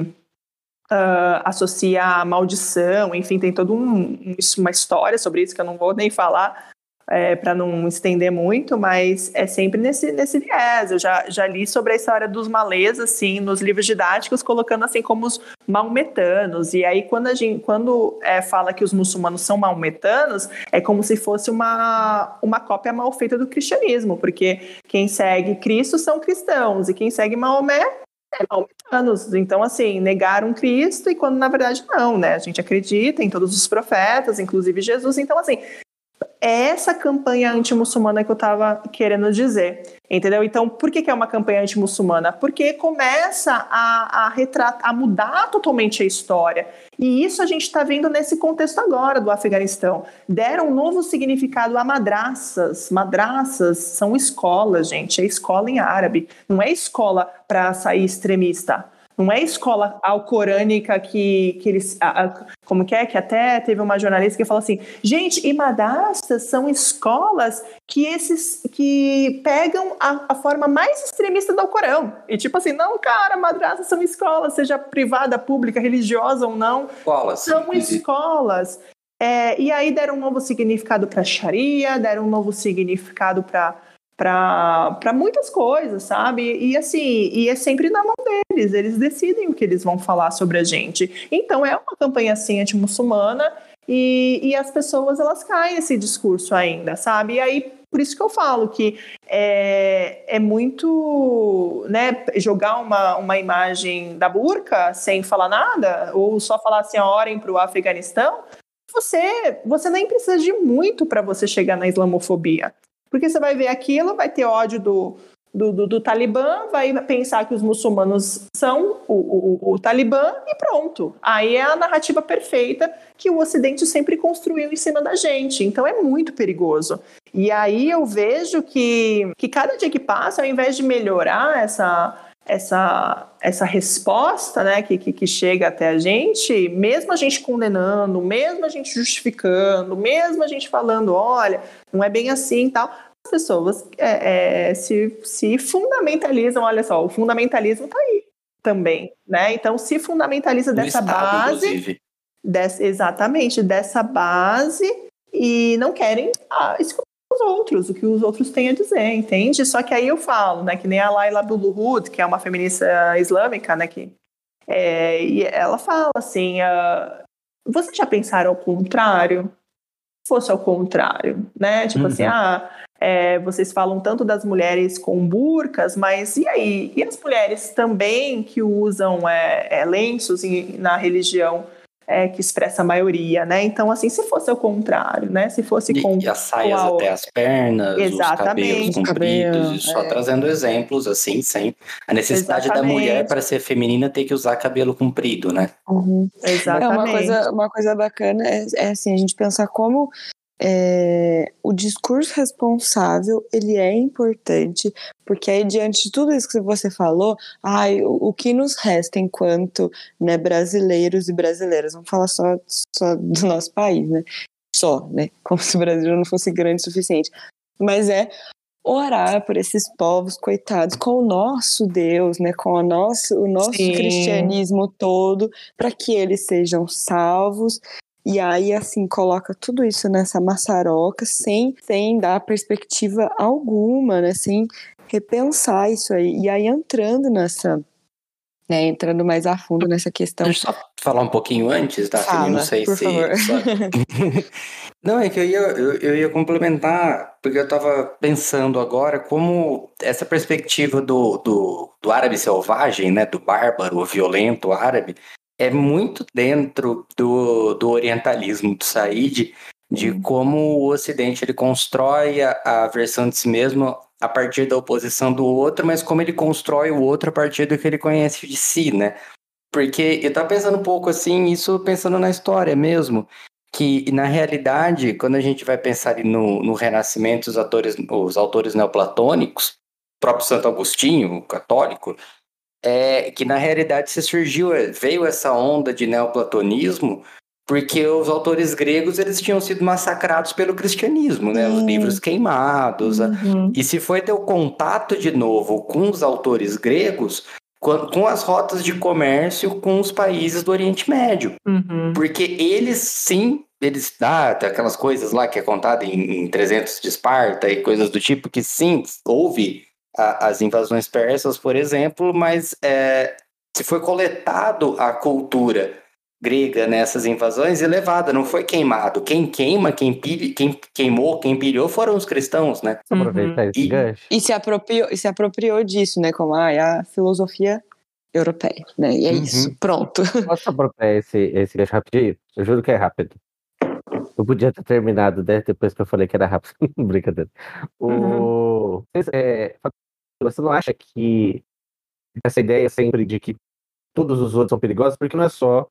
uh, associa a maldição, enfim, tem toda um, uma história sobre isso que eu não vou nem falar, é, para não estender muito, mas é sempre nesse, nesse viés. Eu já, já li sobre a história dos malês, assim, nos livros didáticos, colocando assim como os maometanos. E aí, quando a gente quando é, fala que os muçulmanos são maometanos, é como se fosse uma, uma cópia mal feita do cristianismo, porque quem segue Cristo são cristãos, e quem segue Maomé é maometanos. Então, assim, negaram Cristo e quando na verdade não, né? A gente acredita em todos os profetas, inclusive Jesus. Então, assim, é essa campanha anti-muçulmana que eu estava querendo dizer, entendeu? Então, por que, que é uma campanha anti-muçulmana? Porque começa a, a, a mudar totalmente a história. E isso a gente está vendo nesse contexto agora do Afeganistão. Deram um novo significado a madraças. Madraças são escolas, gente. É escola em árabe. Não é escola para sair extremista. Não é escola alcorânica que, que eles. como que é? Que até teve uma jornalista que falou assim: gente, e madrastas são escolas que esses que pegam a, a, forma mais extremista do Alcorão. E tipo assim, não, cara, madrastas são escolas, seja privada, pública, religiosa ou não. Escolas. São escolas. É, e aí deram um novo significado para Sharia, deram um novo significado para para muitas coisas, sabe? E assim, e é sempre na mão deles, eles decidem o que eles vão falar sobre a gente. Então é uma campanha assim anti-muçulmana e, e as pessoas elas caem nesse discurso ainda, sabe? E aí por isso que eu falo que é, é muito, né, jogar uma, uma imagem da burca sem falar nada, ou só falar assim, orem para o Afeganistão, você, você nem precisa de muito para você chegar na islamofobia. Porque você vai ver aquilo, vai ter ódio do, do, do, do Talibã, vai pensar que os muçulmanos são o, o, o, Talibã e pronto. Aí é a narrativa perfeita que o Ocidente sempre construiu em cima da gente. Então é muito perigoso. E aí eu vejo que, que cada dia que passa, ao invés de melhorar essa essa, essa resposta né, que, que, que, chega até a gente, mesmo a gente condenando, mesmo a gente justificando, mesmo a gente falando, olha, não é bem assim e tal, as pessoas é, é, se, se fundamentalizam, olha só, o fundamentalismo está aí também, né? Então se fundamentaliza dessa Estado, base, dessa, exatamente, dessa base e não querem ah, escutar os outros, o que os outros têm a dizer, entende? Só que aí eu falo, né, que nem a Laila Abdulhud, que é uma feminista islâmica, né, que é, e ela fala assim, uh, vocês já pensaram ao contrário? Se fosse ao contrário, né? Tipo assim, uhum. assim, ah, é, vocês falam tanto das mulheres com burcas, mas e aí? E as mulheres também que usam é, é lenços em, na religião é, que expressa a maioria, né? Então, assim, se fosse ao contrário, né? Se fosse com. E as saias até as pernas, Exatamente. os cabelos compridos, só é. trazendo exemplos, assim, sem a necessidade Exatamente. da mulher para ser feminina ter que usar cabelo comprido, né? Uhum. Exatamente. É uma coisa, uma coisa bacana é, é assim, a gente pensar como é, o discurso responsável ele é importante porque aí diante de tudo isso que você falou, ai, o, o que nos resta enquanto né, brasileiros e brasileiras, vamos falar só, só do nosso país, né? Só, né? Como se o Brasil não fosse grande o suficiente. Mas é orar por esses povos coitados com o nosso Deus, né, com o nosso, o nosso cristianismo todo, para que eles sejam salvos e aí, assim, coloca tudo isso nessa maçaroca sem, sem dar perspectiva alguma, né? Sem repensar isso aí. E aí, entrando nessa. Né, entrando mais a fundo nessa questão. Deixa eu só falar um pouquinho antes, tá? Fala, não sei se. Só... não, é que eu ia, eu, eu ia complementar porque eu tava pensando agora como essa perspectiva do, do, do árabe selvagem, né, do bárbaro, violento árabe, é muito dentro do, do orientalismo do Said, de uhum. como o Ocidente ele constrói a, a versão de si mesmo a partir da oposição do outro, mas como ele constrói o outro a partir do que ele conhece de si, né? Porque eu tava pensando um pouco assim, isso pensando na história mesmo, que na realidade, quando a gente vai pensar no, no Renascimento, os, autores, os autores neoplatônicos, próprio Santo Agostinho, o católico, é que na realidade se surgiu, veio essa onda de neoplatonismo porque os autores gregos eles tinham sido massacrados pelo cristianismo, né? Os livros queimados. Uhum. E se foi ter o contato de novo com os autores gregos, com as rotas de comércio com os países do Oriente Médio. Uhum. Porque eles sim, eles ah, aquelas coisas lá que é contada em, em 300 de Esparta e coisas do tipo que sim, houve a, as invasões persas, por exemplo, mas é, se foi coletado a cultura grega nessas invasões e levada, não foi queimado. Quem queima, quem, pilha, quem queimou, quem pilhou foram os cristãos, né? Aproveitar esse gancho. E se apropriou, e se apropriou disso, né? Como ah, a filosofia europeia, né? E é uhum. isso, pronto. Posso apropriar esse, esse gancho rapidinho? Eu juro que é rápido. Eu podia ter terminado né, depois que eu falei que era rápido. Brincadeira. O... Uhum. É, você não acha que essa ideia sempre de que todos os outros são perigosos, porque não é só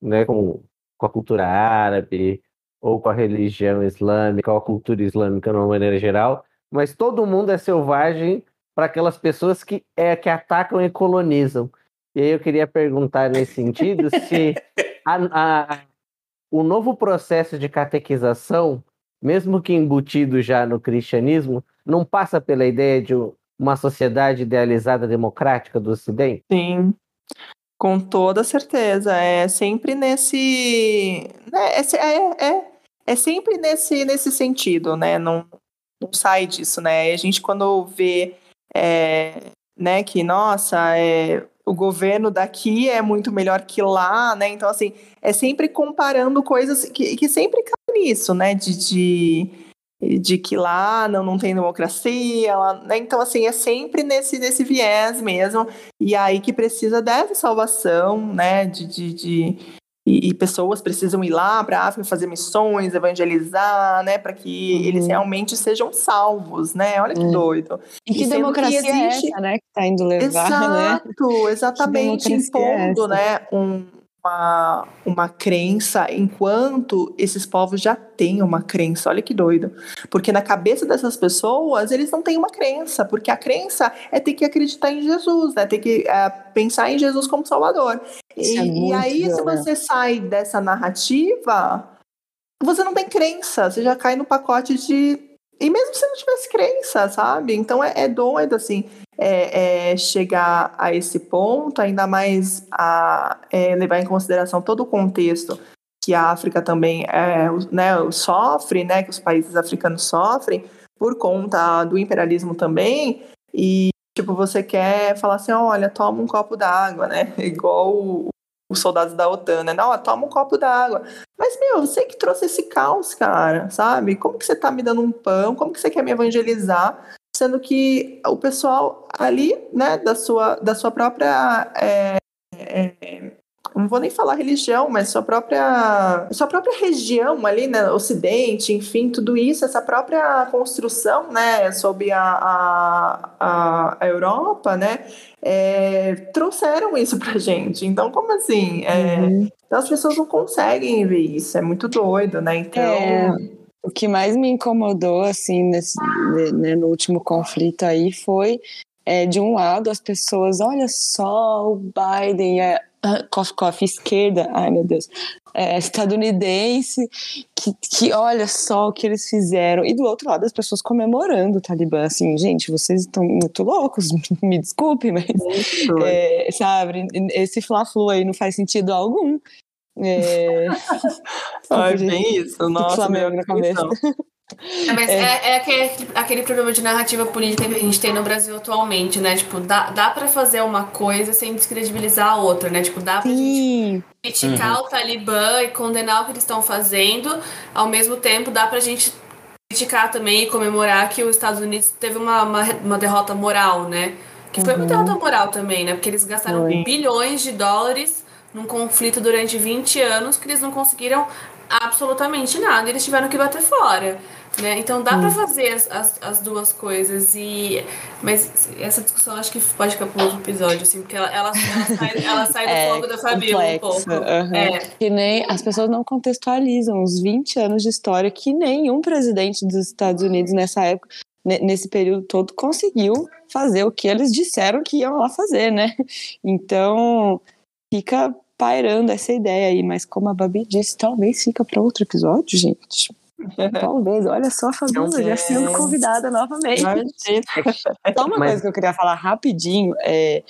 né, com, com a cultura árabe, ou com a religião islâmica, ou a cultura islâmica de uma maneira geral, mas todo mundo é selvagem para aquelas pessoas que, é, que atacam e colonizam. E aí eu queria perguntar nesse sentido se a, a, o novo processo de catequização, mesmo que embutido já no cristianismo, não passa pela ideia de uma sociedade idealizada democrática do Ocidente? Sim. Com toda certeza. É sempre nesse. Né, é, é, é, é sempre nesse, nesse sentido, né? Não, não sai disso, né? A gente, quando vê é, né, que, nossa, é, o governo daqui é muito melhor que lá, né? Então, assim, é sempre comparando coisas que, que sempre cai nisso, né? De, de de que lá não, não tem democracia, lá, né? então assim é sempre nesse nesse viés mesmo e aí que precisa dessa salvação, né? De, de, de e, e, pessoas precisam ir lá para a África fazer missões, evangelizar, né? Para que uhum. eles realmente sejam salvos, né? Olha que uhum. doido. E que e democracia que existe... é essa, né? Que está indo levar, né? Exato, né? exatamente, impondo, é né? Um uma, uma crença enquanto esses povos já têm uma crença. Olha que doido. Porque na cabeça dessas pessoas, eles não têm uma crença, porque a crença é ter que acreditar em Jesus, né? Ter que é, pensar em Jesus como Salvador. E, é e, aí, se você sai dessa narrativa, você não tem crença, você já cai no pacote de. E mesmo se não tivesse crença, sabe? Então é, é doido, assim é, é, chegar a esse ponto, ainda mais a é, levar em consideração todo o contexto que a África também é, né, sofre, né, que os países africanos sofrem por conta do imperialismo também, e tipo, você quer falar assim, olha, toma um copo d'água, né, igual os soldados da OTAN, né, não, toma um copo d'água, mas, meu, você que trouxe esse caos, cara, sabe, como que você tá me dando um pão, como que você quer me evangelizar, sendo que o pessoal ali, né, da sua, da sua própria. É, é, não vou nem falar religião, mas sua própria, sua própria região ali, né, Ocidente, enfim, tudo isso, essa própria construção, né, sobre a, a, a Europa, né, é, trouxeram isso pra gente. Então, como assim? É, uhum. Então as pessoas não conseguem ver isso, é muito doido, né? Então. É o que mais me incomodou, assim, nesse, né, no último conflito aí foi, é, de um lado, as pessoas, olha só, o Biden é cof, cof, esquerda, ai meu Deus, é, estadunidense, que, que olha só o que eles fizeram. E do outro lado, as pessoas comemorando o Talibã, assim, gente, vocês estão muito loucos, me desculpe, mas, é, sabe, esse fla-flu aí não faz sentido algum. É... Ai, bem isso, nossa. Flamengo na cabeça. É, mas é, é, é aquele, aquele, problema de narrativa política que a gente tem no Brasil atualmente, né? Tipo, dá, dá pra fazer uma coisa sem descredibilizar a outra, né? Tipo, dá pra Sim. gente criticar uhum. o Talibã e condenar o que eles estão fazendo, ao mesmo tempo dá pra gente criticar também e comemorar que os Estados Unidos teve uma, uma, uma derrota moral, né? Que foi uma derrota moral também, né? Porque eles gastaram Foi. bilhões de dólares num conflito durante 20 anos que eles não conseguiram absolutamente nada. Eles tiveram que bater fora. Né? Então dá pra fazer as, as, as duas coisas. e Mas essa discussão acho que pode ficar para outro episódio, assim, porque ela, ela, ela sai, ela sai do É, fogo da Fabiola um pouco. aham. É. Que nem as pessoas não contextualizam os 20 anos de história que nenhum presidente dos Estados Unidos nessa época, ne- nesse período todo, conseguiu fazer o que eles disseram que iam lá fazer, né? Então fica pairando essa ideia aí, mas como a Babi disse, talvez fica para outro episódio, gente. Talvez, olha só a Fabiola já sendo convidada novamente. Só uma Mas- coisa que eu queria falar rapidinho é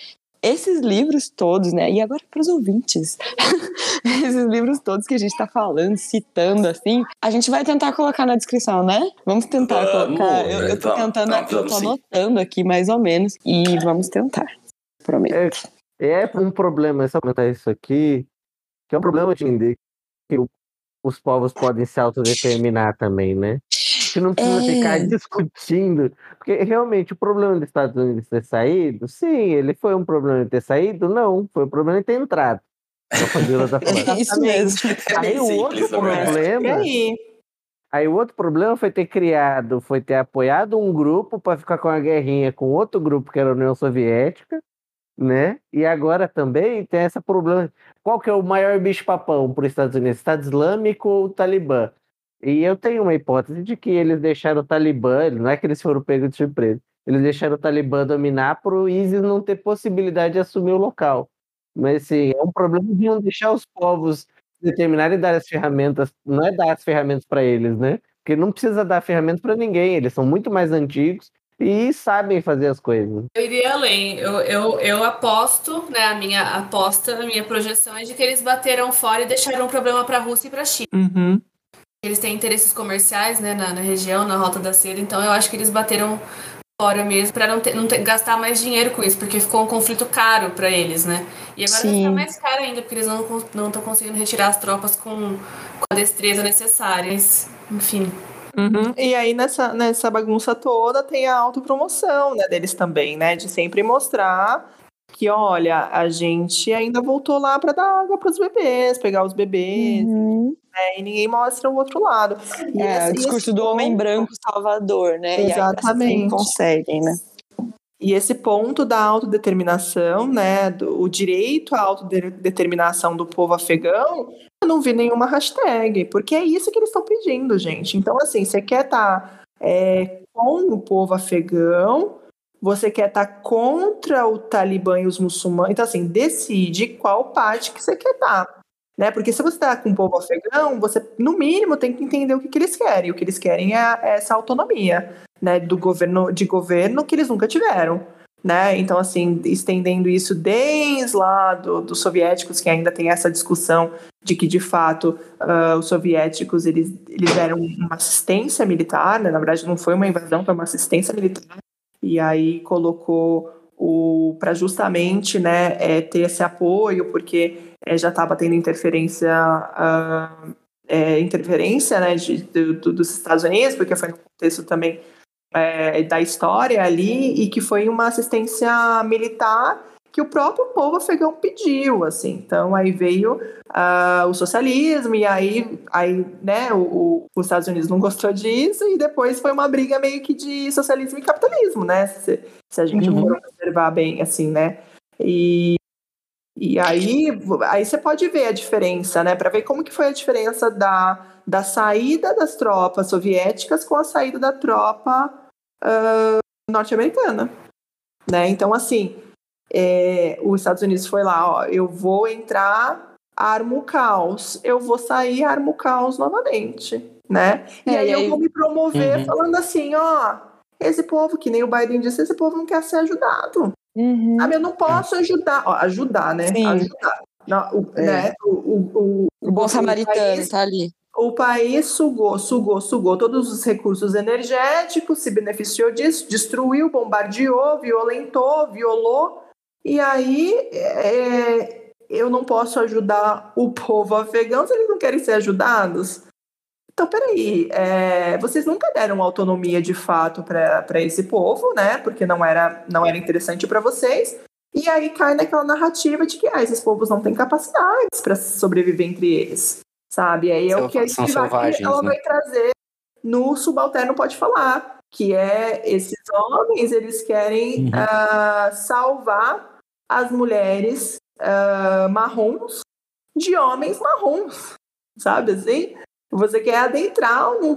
esses livros todos, né? E agora para os ouvintes, esses livros todos que a gente está falando, citando assim, a gente vai tentar colocar na descrição, né? Vamos tentar Vamos, colocar. Eu, eu tô vamos, tentando, vamos, eu tô sim. anotando aqui mais ou menos e vamos tentar. Prometo. É um problema, só comentar isso aqui, que é um problema de entender que o- os povos podem se autodeterminar também, né? Que não precisa É. ficar discutindo, porque realmente o problema dos Estados Unidos ter saído, sim, ele foi um problema de ter saído, não, foi um problema de ter entrado. Falando. Isso mesmo. É Aí o outro. E problema, aí? aí o outro problema foi ter criado, foi ter apoiado um grupo para ficar com a guerrinha com outro grupo que era a União Soviética, né? E agora também tem esse problema. Qual que é o maior bicho-papão para os Estados Unidos? Estado Islâmico ou Talibã? E eu tenho uma hipótese de que eles deixaram o Talibã, não é que eles foram pegos de surpresa, eles deixaram o Talibã dominar para o ISIS não ter possibilidade de assumir o local. Mas assim, é um problema de não deixar os povos determinarem e dar as ferramentas, não é dar as ferramentas para eles, né? Porque não precisa dar ferramentas para ninguém, eles são muito mais antigos e sabem fazer as coisas. Eu iria além. Eu, eu, eu aposto, né? A minha aposta, a minha projeção é de que eles bateram fora e deixaram um problema para a Rússia e para a China. Uhum. Eles têm interesses comerciais, né, na, na região, na Rota da Seda, então eu acho que eles bateram fora mesmo para não, ter, não ter- gastar mais dinheiro com isso, porque ficou um conflito caro para eles, né? E agora vai Sim. ficar mais caro ainda, porque eles não estão conseguindo retirar as tropas com, com a destreza necessária. Mas, Enfim. Uhum. E aí, nessa, nessa bagunça toda, tem a autopromoção né, deles também, né? De sempre mostrar que, olha, a gente ainda voltou lá para dar água para os bebês, pegar os bebês, Uhum. né, e ninguém mostra o outro lado. E É, esse- o discurso do homem branco salvador, né? E ainda assim Exatamente. conseguem, né? E esse ponto da autodeterminação, né, do, o direito à autodeterminação do povo afegão, eu não vi nenhuma hashtag, porque é isso que eles estão pedindo, gente. Então, assim, você quer estar com o povo afegão, você quer estar contra o Talibã e os muçulmanos, então, assim, decide qual parte que você quer estar. Né? Porque se você está com o povo afegão, você, no mínimo, tem que entender o que, que eles querem. O que eles querem é, é essa autonomia né, do governo, de governo que eles nunca tiveram. Né? Então, assim, estendendo isso desde lá do, dos soviéticos, que ainda tem essa discussão de que, de fato, ah, os soviéticos eles, eles deram uma assistência militar, né? na verdade não foi uma invasão, foi uma assistência militar, e aí colocou para justamente né, é, ter esse apoio, porque é, já estava tendo interferência ah, é, interferência né, de, do- do- dos Estados Unidos, porque foi no contexto também é, da história ali, e que foi uma assistência militar que o próprio povo afegão pediu, assim. Então aí veio ah, o socialismo e aí, aí né, o, o- os Estados Unidos não gostou disso e depois foi uma briga meio que de socialismo e capitalismo, né? Se, se a gente Uhum. for observar bem, assim, né? E, e aí, aí você pode ver a diferença, né? Para ver como que foi a diferença da, da saída das tropas soviéticas com a saída da tropa ah, norte-americana, né? Então, assim, é, os Estados Unidos foi lá, ó, eu vou entrar, armo o caos, eu vou sair, armo o caos novamente, né? E É, aí eu vou me promover Uhum. falando assim, ó, esse povo, que nem o Biden disse, esse povo não quer ser ajudado. Uhum. Sabe, eu não posso ajudar, ó, ajudar, né? Sim. Ajudar. Não, o, É. né? o, o, o, O bom samaritano país- tá ali. o país sugou, sugou, sugou todos os recursos energéticos, se beneficiou disso, destruiu, bombardeou, violentou, violou. E aí é, eu não posso ajudar o povo afegão se eles não querem ser ajudados. Então peraí, é, vocês nunca deram autonomia de fato para esse povo, né? Porque não era, não era interessante para vocês. E aí cai naquela narrativa de que ah, esses povos não têm capacidades para sobreviver entre eles, sabe? E aí é o que a gente vai, ela né? vai trazer no subalterno pode falar, que é esses homens eles querem uhum. uh, salvar as mulheres uh, marrons de homens marrons, sabe assim? Você quer adentrar num,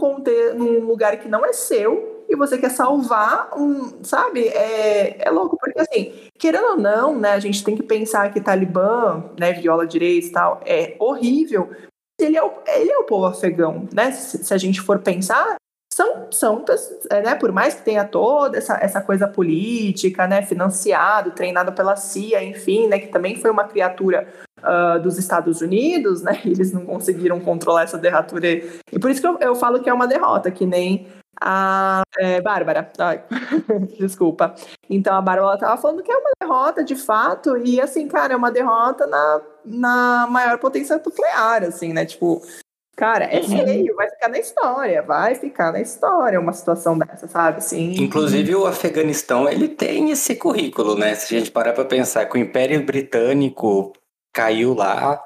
num lugar que não é seu e você quer salvar um, sabe? É, é louco, porque assim, querendo ou não, né, a gente tem que pensar que Talibã, né, viola direitos e tal, é horrível. Ele é o, ele é o povo afegão, né? Se, se a gente for pensar, são, são é, né, por mais que tenha toda essa, essa coisa política, né, financiado, treinado pela CIA, enfim, né, que também foi uma criatura uh, dos Estados Unidos, né, eles não conseguiram controlar essa derratura, e por isso que eu, eu falo que é uma derrota, que nem a é, Bárbara, Ai, desculpa. Então a Bárbara estava falando que é uma derrota de fato, e assim, cara, é uma derrota na, na maior potência nuclear, assim, né? Tipo, Cara, é uhum. feio, vai ficar na história, vai ficar na história uma situação dessa, sabe? Sim. Inclusive o Afeganistão, ele tem esse currículo, né? Se a gente parar para pensar que o Império Britânico caiu lá,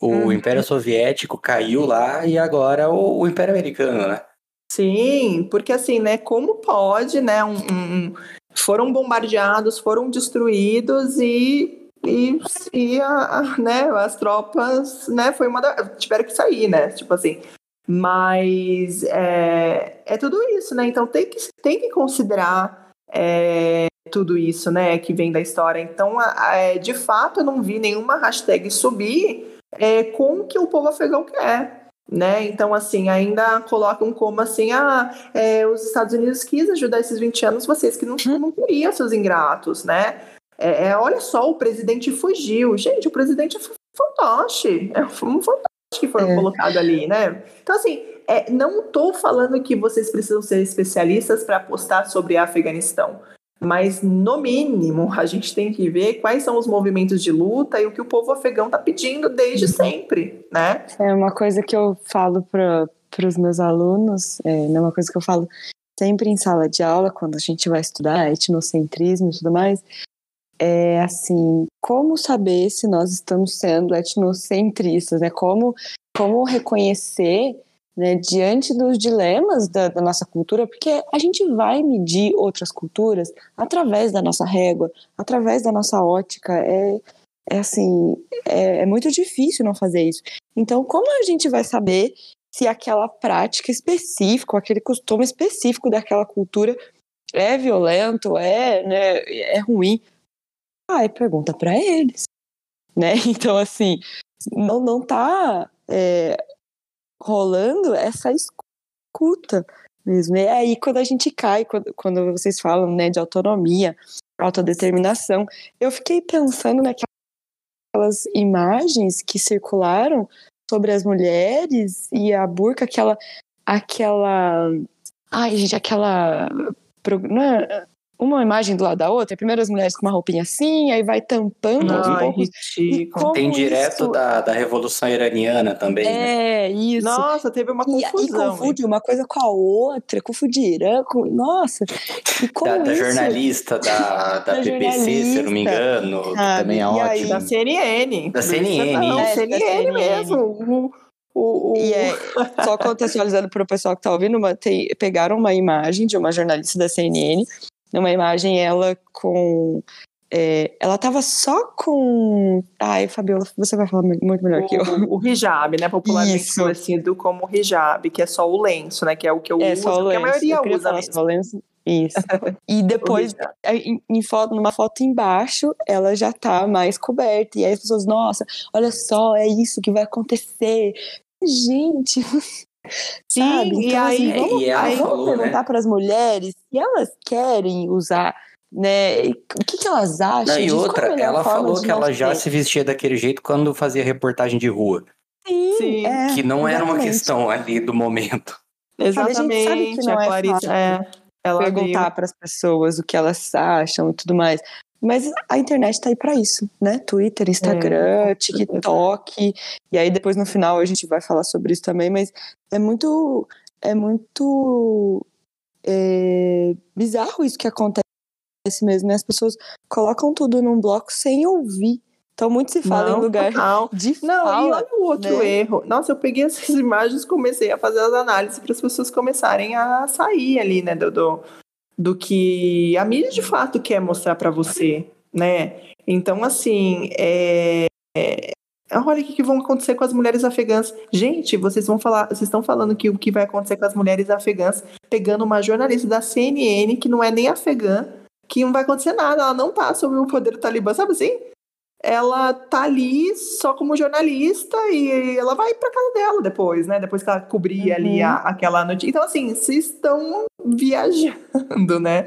o uhum. Império Soviético caiu lá e agora o, o, Império Americano, né? Sim, porque assim, né? Como pode, né? Um, um, foram bombardeados, foram destruídos e e, e a, a, né, as tropas, né, foi uma da, tiveram que sair, né, tipo assim. Mas é, é tudo isso, né? Então tem que, tem que considerar é, tudo isso, né, que vem da história. Então, é, de fato, eu não vi nenhuma hashtag subir é, com o que o povo afegão quer. Né? Então, assim, ainda colocam como assim, ah, é, os Estados Unidos quis ajudar esses 20 anos, vocês que não, não queriam seus ingratos, né? É, é, olha só, o presidente fugiu. Gente, o presidente foi fantoche. É um fantoche que foi é. colocado ali, né? Então, assim, é, não estou falando que vocês precisam ser especialistas para apostar sobre Afeganistão. Mas, no mínimo, a gente tem que ver quais são os movimentos de luta e o que o povo afegão está pedindo desde uhum. sempre, né? É uma coisa que eu falo para os meus alunos, é uma coisa que eu falo sempre em sala de aula, quando a gente vai estudar etnocentrismo e tudo mais, é assim, como saber se nós estamos sendo etnocentristas, né? Como, como reconhecer, né, diante dos dilemas da, da, nossa cultura, porque a gente vai medir outras culturas através da nossa régua, através da nossa ótica, é, é assim, é, é muito difícil não fazer isso. Então, como a gente vai saber se aquela prática específica, aquele costume específico daquela cultura é violento, é, né, é ruim? Ah, e pergunta para eles, né? Então, assim, não, não tá é, rolando essa escuta mesmo. E aí, quando a gente cai, quando, quando vocês falam, né, de autonomia, autodeterminação, eu fiquei pensando naquelas imagens que circularam sobre as mulheres e a burca, aquela, aquela, ai gente, aquela, não é, uma imagem do lado da outra. Primeiro as mulheres com uma roupinha assim, aí vai tampando aos poucos. Tem direto isso... da, da Revolução Iraniana também. Né? É, né? isso. Nossa, teve uma confusão. E, e confunde uma coisa com a outra, confunde Irã com... Nossa, e como da, da jornalista da, da, da BBC, se eu não me engano, que também é ótimo. Da CNN. Da CNN, não, é, CNN, CNN mesmo. O, o... E é, só contextualizando para o pessoal que está ouvindo, uma, tem, pegaram uma imagem de uma jornalista da CNN numa imagem ela com é, ela tava só com. Ai, Fabiola, você vai falar muito melhor o, que eu. O hijab, né? Popularmente Isso. conhecido como hijab, que é só o lenço, né? Que é o que eu é, uso, só o lenço. que a maioria eu usa mesmo. Só o lenço. Isso. E depois, em, em, foto, numa foto embaixo, ela já tá mais coberta. E aí as pessoas, nossa, olha só, é isso que vai acontecer. Gente, Sim, Sabe? Então, e aí, assim, vamos, aí vamos né? perguntar né? para as mulheres se elas querem usar né? O que, que elas acham? Não, e outra, é ela falou que ela já se vestia daquele jeito quando fazia reportagem de rua. Sim, Sim. É, que não exatamente. era uma questão ali do momento. Exatamente. Sabe que não é, é ela perguntar para as pessoas o que elas acham e tudo mais. Mas a internet tá aí para isso, né? Twitter, Instagram, É. TikTok. E aí depois no final a gente vai falar sobre isso também, mas é muito é muito é, bizarro isso que acontece mesmo, né? As pessoas colocam tudo num bloco sem ouvir. Então muito se fala Não, em lugar total. de Não, fala. e olha o outro né? erro. Nossa, eu peguei essas imagens comecei a fazer as análises para as pessoas começarem a sair ali, né, do, do, do que a mídia de fato quer mostrar para você, né? Então, assim, é, é, olha o que, que vão acontecer com as mulheres afegãs. Gente, vocês vão falar, vocês estão falando que o que vai acontecer com as mulheres afegãs, pegando uma jornalista da CNN que não é nem afegã, que não vai acontecer nada, ela não tá sob o poder do Talibã, sabe assim? Ela tá ali só como jornalista e ela vai para casa dela depois, né? Depois que ela cobria ali a, aquela notícia. Então, assim, vocês estão viajando, né?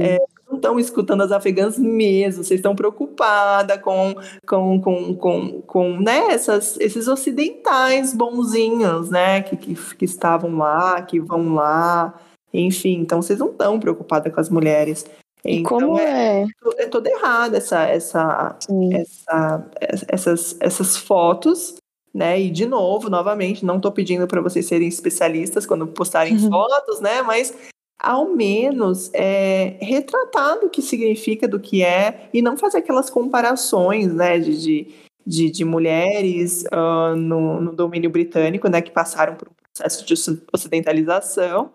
É, não estão escutando as afegãs mesmo, vocês estão preocupadas com, com, com, com, com né, essas, esses ocidentais bonzinhos, né? Que, que, que estavam lá, que vão lá, enfim. Então, vocês não estão preocupadas com as mulheres. E então, como é, é? é toda errada essa, essa, essa, essas, essas fotos, né? E de novo, novamente, não estou pedindo para vocês serem especialistas quando postarem Uhum. fotos, né? Mas ao menos é, retratar do que significa, do que é, e não fazer aquelas comparações, né? De, de, de, de mulheres ah, no, no domínio britânico, né? Que passaram por um processo de oci- ocidentalização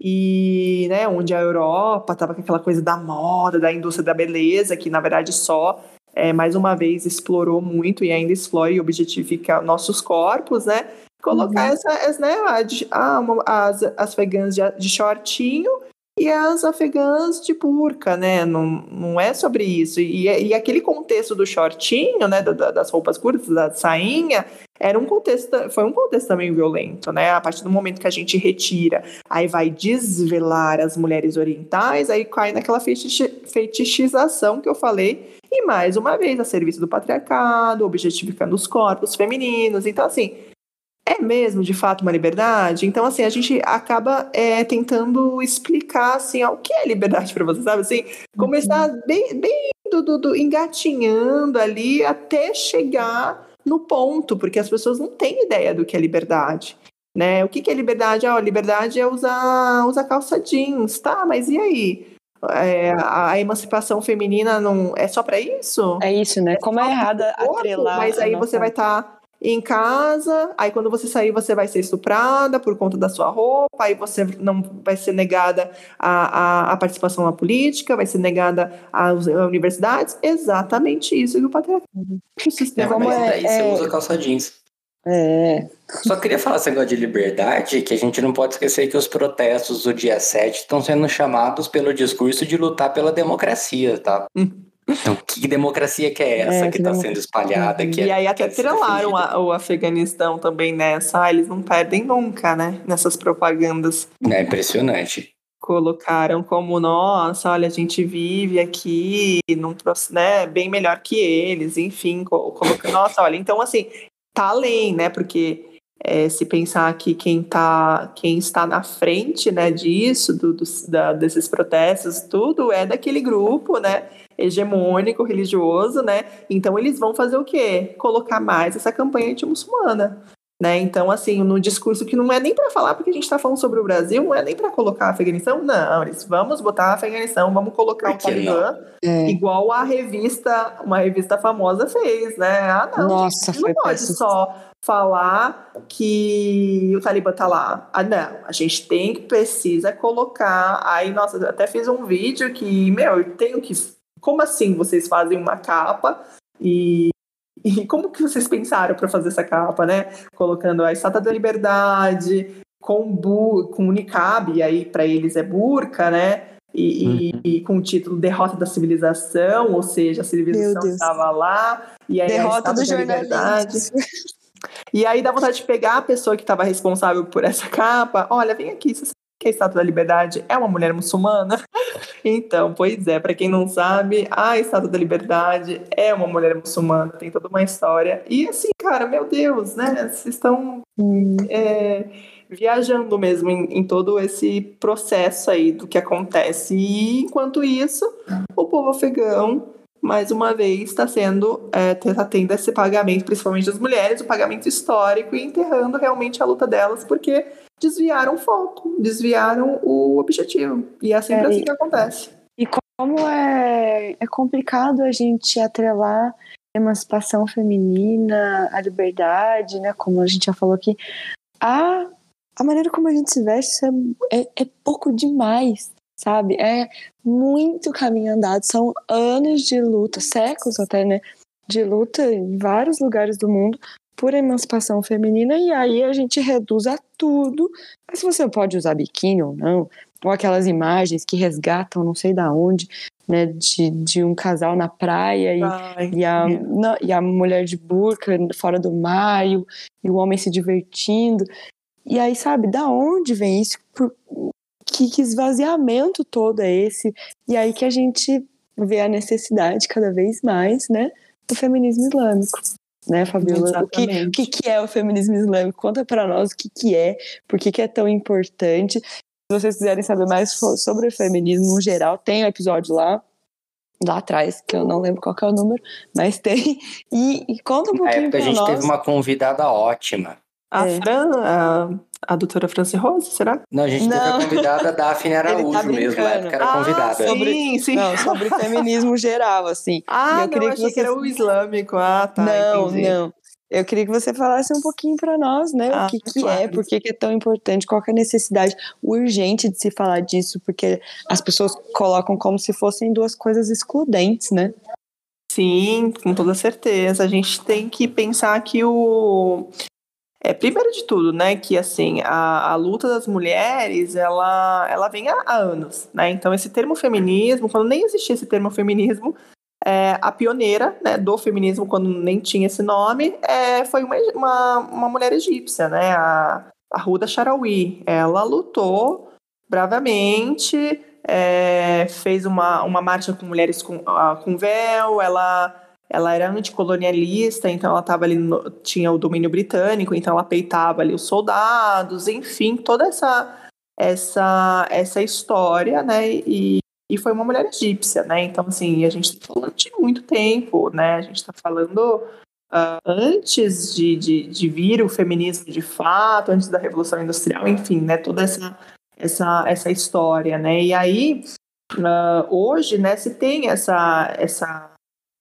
e né, onde a Europa estava com aquela coisa da moda, da indústria da beleza, que na verdade só é, mais uma vez explorou muito e ainda explora e objetifica nossos corpos, né? Colocar essa, essa, né, a uma- as, as afegãs de, de shortinho e as afegãs de burca, né? Não, não é sobre isso. E, e aquele contexto do shortinho, né? da- da- das roupas curtas, da sainha, era um contexto, foi um contexto também violento, né? A partir do momento que a gente retira, aí vai desvelar as mulheres orientais, aí cai naquela fetichização que eu falei, e mais uma vez, a serviço do patriarcado, objetificando os corpos femininos. Então, assim, é mesmo de fato uma liberdade? Então, assim, a gente acaba é, tentando explicar assim, ó, o que é liberdade para você, sabe? Assim, começar bem, bem do, do- do- engatinhando ali até chegar no ponto, porque as pessoas não têm ideia do que é liberdade. Né? O que, que é liberdade? Ah, liberdade é usar, usar calça jeans, tá? Mas e aí? É, a, emancipação feminina não é só para isso? É isso, né? Como é errada corpo, atrelar. Mas aí nossa- você vai estar em casa, aí quando você sair você vai ser estuprada por conta da sua roupa, aí você não vai ser negada a, a, a participação na política, vai ser negada às universidades. Exatamente isso que o patriarcado. O sistema como mas é- daí você é- usa calça jeans. É. Só queria falar esse negócio de liberdade, que a gente não pode esquecer que os protestos do dia 7 estão sendo chamados pelo discurso de lutar pela democracia, tá? Hum. Então, que democracia que é essa É, que está sendo espalhada? Que E é- aí até atrelaram defendida? a- o Afeganistão também nessa. Ah, eles não perdem nunca, né? Nessas propagandas. É impressionante. colocaram como nossa, olha, a gente vive aqui num né, bem melhor que eles, enfim, co- colocando, nossa, olha, então assim, tá além, né, porque é, se pensar que quem tá, quem está na frente, né, disso, do, dos- da- desses protestos, tudo é daquele grupo, né, hegemônico, religioso, né, então eles vão fazer o quê? Colocar mais essa campanha anti-muçulmana, né? Então, assim, no discurso que não é nem para falar, porque a gente está falando sobre o Brasil, não é nem para colocar Afeganistão, não. Eles vamos botar Afeganistão, vamos colocar o Talibã, É. igual a revista, uma revista famosa fez, né? Ah, não, Nossa, gente, foi não pode péssimo. só falar que o Talibã tá lá. Ah, não, a gente tem que precisa colocar. Aí, nossa, eu até fiz um vídeo que, meu, eu tenho que. Como assim vocês fazem uma capa e e como que vocês pensaram para fazer essa capa, né? Colocando a Estátua da Liberdade com bu, com niqab, e aí para eles é burca, né? E, e- e com o título Derrota da Civilização, ou seja, a civilização estava lá, e aí a Derrota da Liberdade. jornalistas. E aí dá vontade de pegar a pessoa que estava responsável por essa capa. Olha, vem aqui, você que a Estátua da Liberdade é uma mulher muçulmana? Então, pois é, para quem não sabe, a Estátua da Liberdade é uma mulher muçulmana, tem toda uma história. E assim, cara, meu Deus, né? Vocês estão é, viajando mesmo em, em todo esse processo aí do que acontece. E enquanto isso, o povo afegão mais uma vez está sendo, é, tá tendo esse pagamento, principalmente das mulheres, o pagamento histórico e enterrando realmente a luta delas, porque desviaram o foco, desviaram o objetivo. E é sempre é, assim que acontece. E como é, é complicado a gente atrelar a emancipação feminina, a liberdade, né? Como a gente já falou aqui, a, a maneira como a gente se veste é, é, é pouco demais sabe? É muito caminho andado, são anos de luta, séculos até, né? De luta em vários lugares do mundo por emancipação feminina, e aí a gente reduz a tudo. Mas você pode usar biquíni ou não, ou aquelas imagens que resgatam não sei da onde, né, de, de um casal na praia e, Ai, e, a, não, e a mulher de burca fora do mar e o, e o homem se divertindo. E aí, sabe, da onde vem isso? Por, que, que esvaziamento todo é esse? E aí que a gente vê a necessidade cada vez mais, né, do feminismo islâmico. Né, Fabiola? O que, o que, que é o feminismo islâmico? Conta para nós o que, que é, por que, que é tão importante. Se vocês quiserem saber mais sobre o feminismo no geral, tem um episódio lá, lá atrás, que eu não lembro qual é o número, mas tem. E, e conta um pouquinho. Na época a gente nós. teve uma convidada ótima. A é. Fran, a, a doutora Franci Rose, será? Não, a gente não. teve a convidada da Daphne tá Araújo tá mesmo, na época era ah, convidada. Sobre, sim, sim. Não, sobre feminismo geral, assim. Ah, eu não, queria que, você... que era o islâmico. Ah, tá. Não, entendi. não. Eu queria que você falasse um pouquinho para nós, né? Ah, o que, que claro. é, por que, que é tão importante, qual é a necessidade urgente de se falar disso, porque as pessoas colocam como se fossem duas coisas excludentes, né? Sim, com toda certeza. A gente tem que pensar que o, é, primeiro de tudo, né, que assim, a, a luta das mulheres, ela, ela vem há, há, anos, né, então esse termo feminismo, quando nem existia esse termo feminismo, é, a pioneira né, do feminismo, quando nem tinha esse nome, é, foi uma, uma, uma, mulher egípcia, né, a, a Ruda Sharawi, ela lutou bravamente, é, fez uma, uma marcha com mulheres com, com véu, ela ela era anticolonialista, então ela estava ali, no, tinha o domínio britânico, então ela peitava ali os soldados, enfim, toda essa essa essa história, né? E, e foi uma mulher egípcia, né? Então assim, a gente está falando de muito tempo, né? A gente está falando uh, antes de, de, de vir o feminismo de fato, antes da revolução industrial, enfim, né? Toda essa essa essa história, né? E aí uh, hoje, né? Se tem essa essa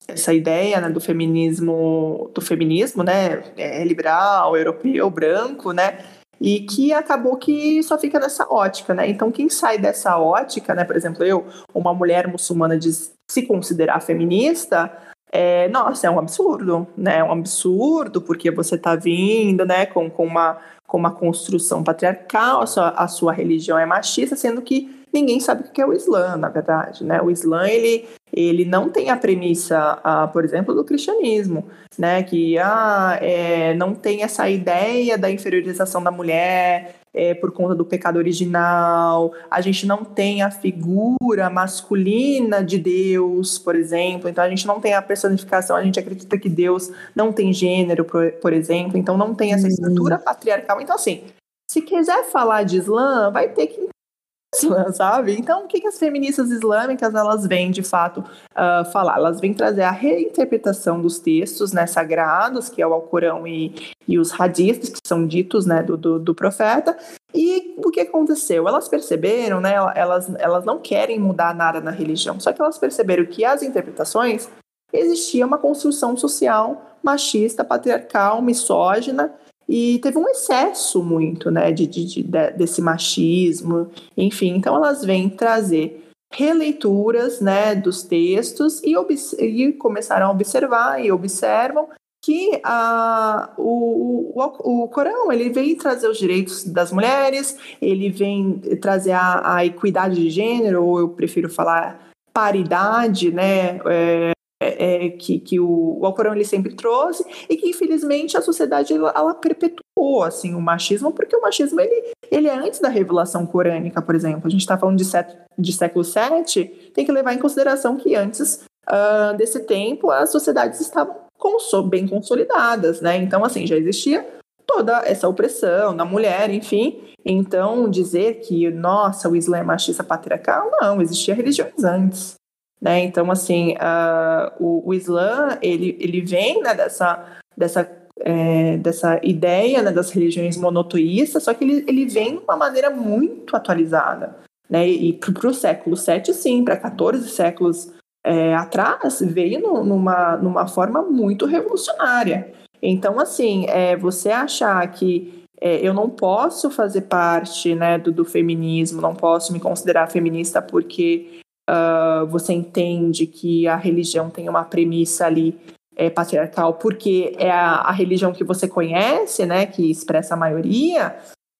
essa ideia né, do feminismo, do feminismo, né, é, liberal, europeu, branco, né, e que acabou que só fica nessa ótica, né? Então quem sai dessa ótica, né, por exemplo, eu, uma mulher muçulmana de se considerar feminista, é, nossa, é um absurdo, né? É um absurdo porque você está vindo, né, com, com uma com uma construção patriarcal, a sua, a sua religião é machista, sendo que ninguém sabe o que é o Islã, na verdade, né? O Islã, ele, ele não tem a premissa, ah, por exemplo, do cristianismo, né? Que ah, é, não tem essa ideia da inferiorização da mulher é, por conta do pecado original. A gente não tem a figura masculina de Deus, por exemplo. Então a gente não tem a personificação. A gente acredita que Deus não tem gênero, por, por exemplo. Então não tem essa uhum. estrutura patriarcal. Então assim, se quiser falar de Islã, vai ter que Islã, sabe? Então, o que, que as feministas islâmicas elas vêm de fato uh, falar? Elas vêm trazer a reinterpretação dos textos né, sagrados, que é o Alcorão e, e os hadiths, que são ditos né, do, do, do, profeta. E o que aconteceu? Elas perceberam, né, elas, elas não querem mudar nada na religião, só que elas perceberam que as interpretações existia uma construção social machista, patriarcal, misógina, e teve um excesso muito, né, de, de, de, desse machismo, enfim. Então elas vêm trazer releituras, né, dos textos e, e começaram a observar e observam que a, o, o, o Corão ele vem trazer os direitos das mulheres, ele vem trazer a, a equidade de gênero, ou eu prefiro falar paridade, né, é, é, é, que, que o, o Alcorão ele sempre trouxe e que infelizmente a sociedade ela, perpetuou assim o machismo porque o machismo ele, ele é antes da revelação corânica por exemplo. A gente está falando de, set, de século 7 tem que levar em consideração que antes uh, desse tempo as sociedades estavam bem consolidadas né? Então assim já existia toda essa opressão da mulher enfim. Então dizer que nossa o Islã é machista patriarcal não existia religiões antes Né? Então, assim, o, o Islã, ele, ele vem né, dessa, dessa, é, dessa ideia né, das religiões monoteístas, só que ele, ele vem de uma maneira muito atualizada. Né? E para o século VII, sim, para 14 séculos é, atrás, veio no, numa, numa forma muito revolucionária. Então, assim, é, você achar que é, eu não posso fazer parte né, do, do, feminismo, não posso me considerar feminista porque uh, você entende que a religião tem uma premissa ali é, patriarcal, porque é a, a, religião que você conhece, né, que expressa a maioria.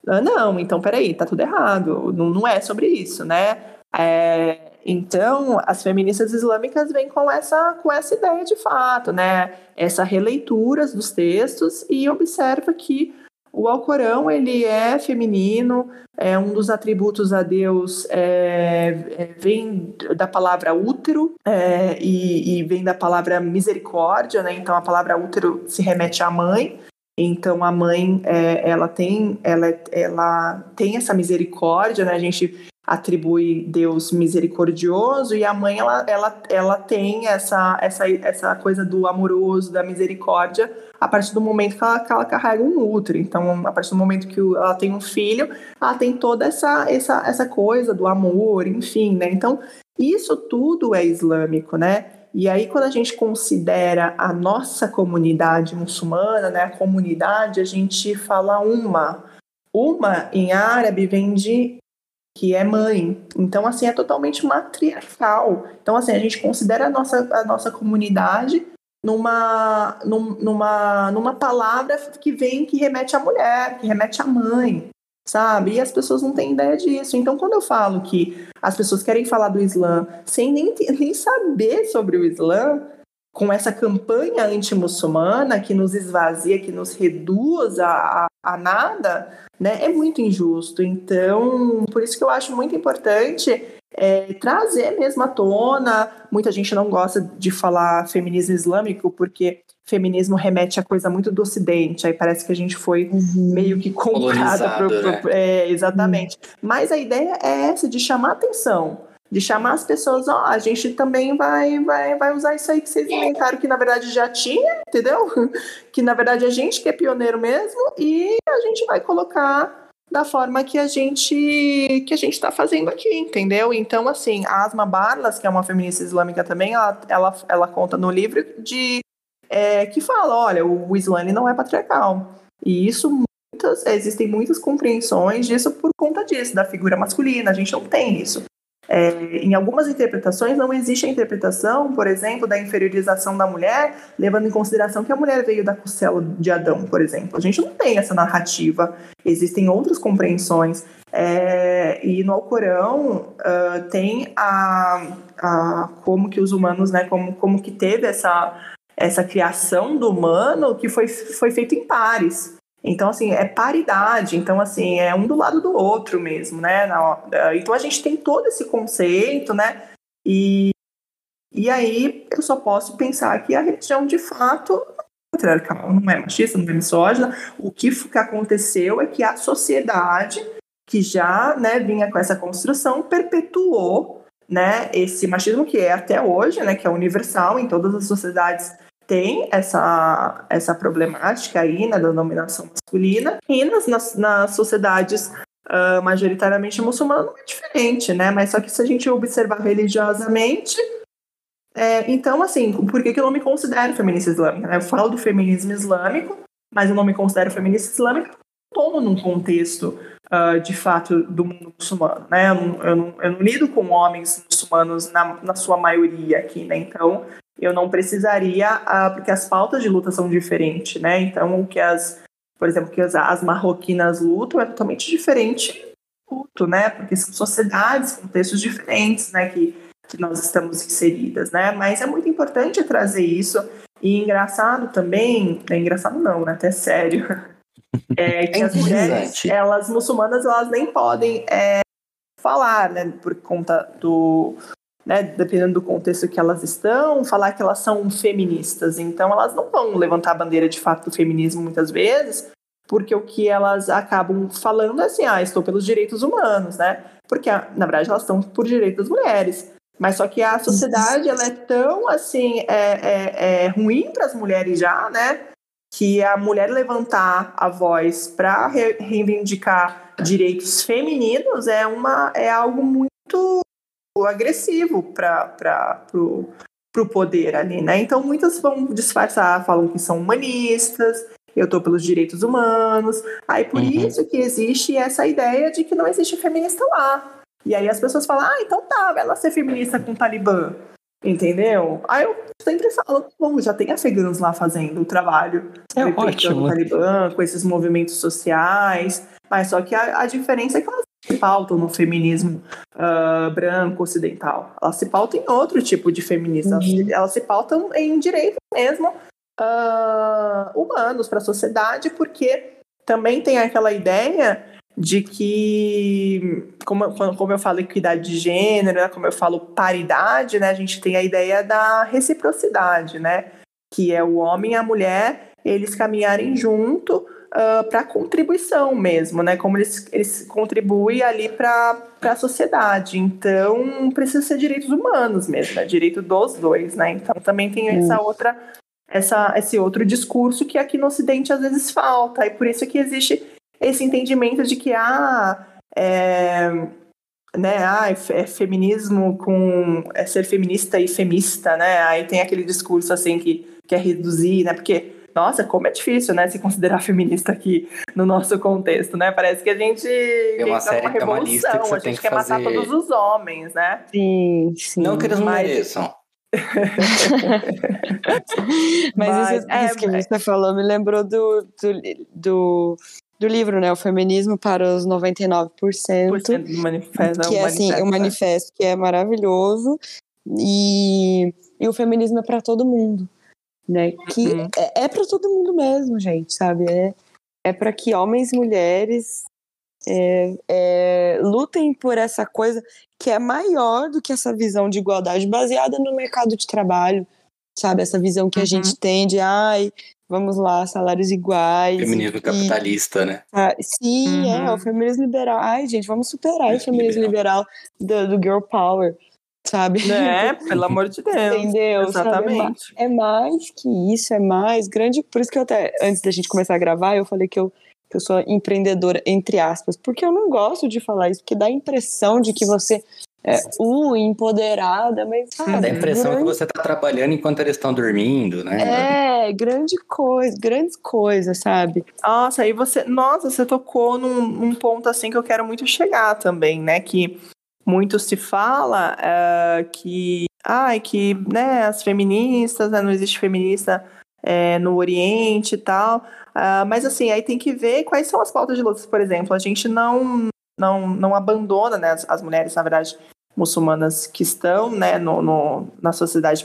Uh, não, então peraí, tá tudo errado, não, não é sobre isso, né? É, então, as feministas islâmicas vêm com essa, com essa ideia de fato, né? Essa releitura dos textos e observa que o Alcorão ele é feminino, é um dos atributos a Deus é, é, vem da palavra útero é, e, e, vem da palavra misericórdia, né? Então a palavra útero se remete à mãe. Então a mãe é, ela tem ela, ela tem essa misericórdia, né? A gente atribui Deus misericordioso e a mãe ela, ela, ela tem essa, essa, essa coisa do amoroso, da misericórdia a partir do momento que ela, que ela carrega um útero. Então, a partir do momento que ela tem um filho, ela tem toda essa, essa, essa coisa do amor, enfim, né? Então, isso tudo é islâmico, né? E aí, quando a gente considera a nossa comunidade muçulmana, né, a comunidade, a gente fala uma. Uma, em árabe, vem de que é mãe. Então, assim, é totalmente matriarcal. Então, assim, a gente considera a nossa, a nossa comunidade numa, numa, numa palavra que vem, que remete à mulher, que remete à mãe, sabe? E as pessoas não têm ideia disso. Então, quando eu falo que as pessoas querem falar do Islã sem nem, nem saber sobre o Islã, com essa campanha anti-muçulmana que nos esvazia, que nos reduz a, a, a, nada, né, é muito injusto. Então, por isso que eu acho muito importante é, trazer mesmo à tona. Muita gente não gosta de falar feminismo islâmico, porque feminismo remete a coisa muito do Ocidente, aí parece que a gente foi uhum. meio que comprada. Pro, pro, né? é, exatamente. Uhum. Mas a ideia é essa, de chamar atenção de chamar as pessoas, ó, a gente também vai, vai, vai usar isso aí que vocês inventaram, que na verdade já tinha, entendeu? Que na verdade a gente que é pioneiro mesmo, e a gente vai colocar da forma que a gente que a gente está fazendo aqui, entendeu? Então, assim, a Asma Barlas, que é uma feminista islâmica também, ela, ela, ela conta no livro de é, que fala, olha, o, o Islã não é patriarcal. E isso muitas, existem muitas compreensões disso por conta disso, da figura masculina, a gente não tem isso. É, em algumas interpretações não existe a interpretação, por exemplo, da inferiorização da mulher, levando em consideração que a mulher veio da costela de Adão, por exemplo. A gente não tem essa narrativa. Existem outras compreensões. É, e no Alcorão uh, tem a, a, como que os humanos, né, como, como que teve essa, essa criação do humano que foi, foi feito em pares. Então, assim, é paridade. Então, assim, é um do lado do outro mesmo, né? Então, a gente tem todo esse conceito, né? E, e aí, eu só posso pensar que a religião, de fato, patriarcal, não é machista, não é misógina. O que, que aconteceu é que a sociedade, que já né, vinha com essa construção, perpetuou né, esse machismo que é até hoje, né, que é universal em todas as sociedades tem essa, essa problemática aí né, da dominação masculina e nas, nas, nas sociedades uh, majoritariamente muçulmanas não é diferente, né? Mas só que se a gente observar religiosamente, é, então assim, por que, que eu não me considero feminista islâmica? Né? Eu falo do feminismo islâmico, mas eu não me considero feminista islâmica estou num contexto uh, de fato do mundo muçulmano, né? Eu não, eu não, eu não lido com homens muçulmanos na, na sua maioria aqui, né? Então eu não precisaria, uh, porque as pautas de luta são diferentes, né? Então, o que as, por exemplo, que as, as marroquinas lutam é totalmente diferente luto, né? Porque são sociedades, contextos diferentes, né? Que, que nós estamos inseridas, né? Mas é muito importante trazer isso. E engraçado também, é engraçado não, né? Até sério. É que é as mulheres, elas muçulmanas, elas nem podem é, falar, né? Por conta do, né, dependendo do contexto que elas estão, falar que elas são feministas. Então, elas não vão levantar a bandeira de fato do feminismo muitas vezes, porque o que elas acabam falando é assim: ah, estou pelos direitos humanos, né? Porque, na verdade, elas estão por direitos das mulheres. Mas só que a sociedade ela é tão assim é, é, é ruim para as mulheres já, né? Que a mulher levantar a voz para re reivindicar direitos femininos é uma é algo muito agressivo para o poder ali, né? Então muitas vão disfarçar, falam que são humanistas, eu estou pelos direitos humanos. Aí por uhum. isso que existe essa ideia de que não existe feminista lá. E aí as pessoas falam, ah, então tá, vai lá ser feminista com o Talibã. Entendeu? Aí eu sempre falo, bom, já tem afegãos lá fazendo o trabalho. É ótimo. O Talibã, com esses movimentos sociais. Mas só que a, a diferença é que elas se pautam no feminismo uh, branco ocidental. Elas se pautam em outro tipo de feminismo. Uhum. Elas, elas, se pautam em direitos mesmo uh, humanos para a sociedade, porque também tem aquela ideia de que, como, como eu falo equidade de gênero, né, como eu falo paridade, né, a gente tem a ideia da reciprocidade, né, que é o homem e a mulher, eles caminharem junto uh, para contribuição mesmo, né, como eles, eles contribuem ali para a sociedade. Então, precisa ser direitos humanos mesmo, né, direito dos dois, né, então também tem essa outra essa, esse outro discurso que aqui no Ocidente às vezes falta, e por isso que existe esse entendimento de que ah, é, né, ah, é feminismo com é ser feminista e femista, né? Aí tem aquele discurso assim que quer reduzir, né? Porque nossa, como é difícil, né, se considerar feminista aqui no nosso contexto, né? Parece que a gente tem uma série uma revolução, uma lista que você a gente que quer fazer... matar todos os homens, né? Sim, sim. Não que eles mas... mereçam. mas, mas isso, é, isso, que é... você falou me lembrou do, do, do do livro, né? O Feminismo para os 99%. do manifesto, que é, assim, o manifesto que é maravilhoso. E, e o feminismo é para todo mundo, né? Que uhum. é, é para todo mundo mesmo, gente, sabe? É, é para que homens e mulheres é, é, lutem por essa coisa que é maior do que essa visão de igualdade baseada no mercado de trabalho, sabe? Essa visão que uhum. a gente tem de, ai, vamos lá, salários iguais. Feminismo e, capitalista, né? Ah, sim, uhum. é, o feminismo liberal. Ai, gente, vamos superar o feminismo liberal, liberal do, do, girl power, sabe? É, pelo amor de Deus. Entendeu? Exatamente. É, é mais que isso, é mais grande. Por isso que eu até, antes da gente começar a gravar, eu falei que eu que eu sou empreendedora, entre aspas, porque eu não gosto de falar isso, porque dá a impressão de que você é, uh, empoderada, mas. Cara, Dá a impressão grande... que você está trabalhando enquanto eles estão dormindo, né? É, grande coisa, grandes coisas, sabe? Nossa, aí você. Nossa, você tocou num, num, ponto assim que eu quero muito chegar também, né? Que muito se fala uh, que. Ai, que né, as feministas, né, não existe feminista é, no Oriente e tal. Uh, mas assim, aí tem que ver quais são as pautas de lutas, por exemplo. A gente não não, não abandona né, as, as mulheres, na verdade, muçulmanas que estão né, no, no, na sociedade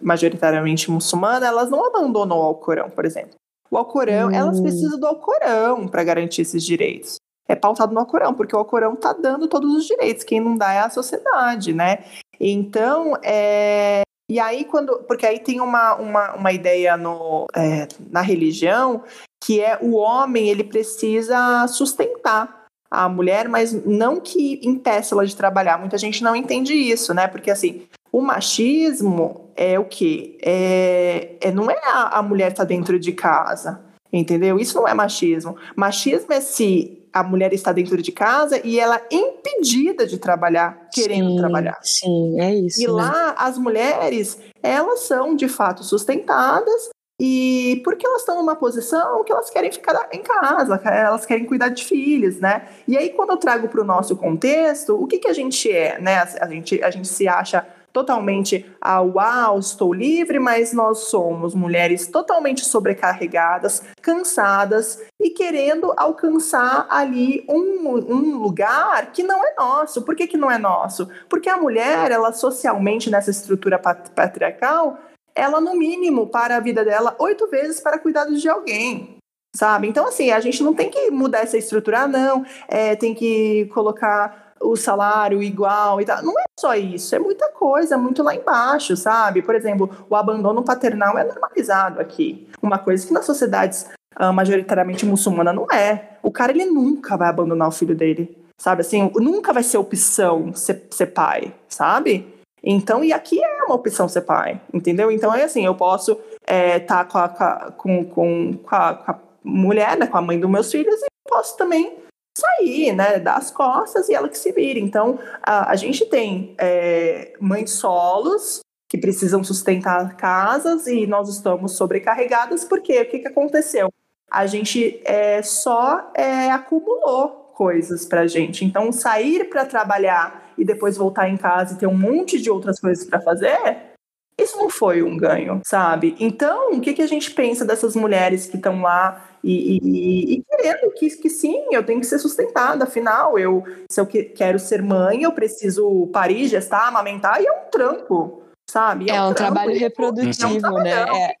majoritariamente muçulmana, elas não abandonam o Alcorão, por exemplo. O Alcorão, hum. elas precisam do Alcorão para garantir esses direitos. É pautado no Alcorão, porque o Alcorão está dando todos os direitos, quem não dá é a sociedade, né? Então, é... e aí quando, porque aí tem uma, uma, uma ideia no, é, na religião que é o homem, ele precisa sustentar a mulher, mas não que impeça ela de trabalhar. Muita gente não entende isso, né? Porque assim, o machismo é o quê? É, é não é a, a mulher tá dentro de casa, entendeu? Isso não é machismo. Machismo é se a mulher está dentro de casa e ela é impedida de trabalhar, querendo sim, trabalhar. Sim, é isso. E né? lá as mulheres, elas são de fato sustentadas e porque elas estão numa posição que elas querem ficar em casa, elas querem cuidar de filhos, né? E aí, quando eu trago para o nosso contexto, o que, que a gente é, né? A gente, a gente se acha totalmente ah, uau, estou livre, mas nós somos mulheres totalmente sobrecarregadas, cansadas e querendo alcançar ali um, um lugar que não é nosso. Por que, que não é nosso? Porque a mulher, ela socialmente nessa estrutura patriarcal, ela, no mínimo, para a vida dela oito vezes para cuidados de alguém. Sabe? Então, assim, a gente não tem que mudar essa estrutura, não. É, tem que colocar o salário igual e tal. Não é só isso, é muita coisa, muito lá embaixo, sabe? Por exemplo, o abandono paternal é normalizado aqui. Uma coisa que nas sociedades uh, majoritariamente muçulmana não é. O cara, ele nunca vai abandonar o filho dele, sabe? Assim, nunca vai ser opção ser, ser pai, sabe? Então, e aqui é uma opção ser pai, entendeu? Então é assim, eu posso estar é, tá com, a, com, com, com, a, com a mulher, né, com a mãe dos meus filhos, e posso também sair, né, dar as costas e ela que se vire. Então, a, a gente tem é, mães solos que precisam sustentar casas e nós estamos sobrecarregadas porque o que, que aconteceu? A gente é, só é, acumulou coisas para gente. Então, sair para trabalhar e depois voltar em casa e ter um monte de outras coisas para fazer, isso não foi um ganho, sabe? Então, o que, que a gente pensa dessas mulheres que estão lá e, e, e, querendo que, que sim, eu tenho que ser sustentada, afinal, eu, se eu que, quero ser mãe, eu preciso parir, gestar, amamentar, e é um trampo, sabe? É, é um, um trabalho reprodutivo, é um né? É,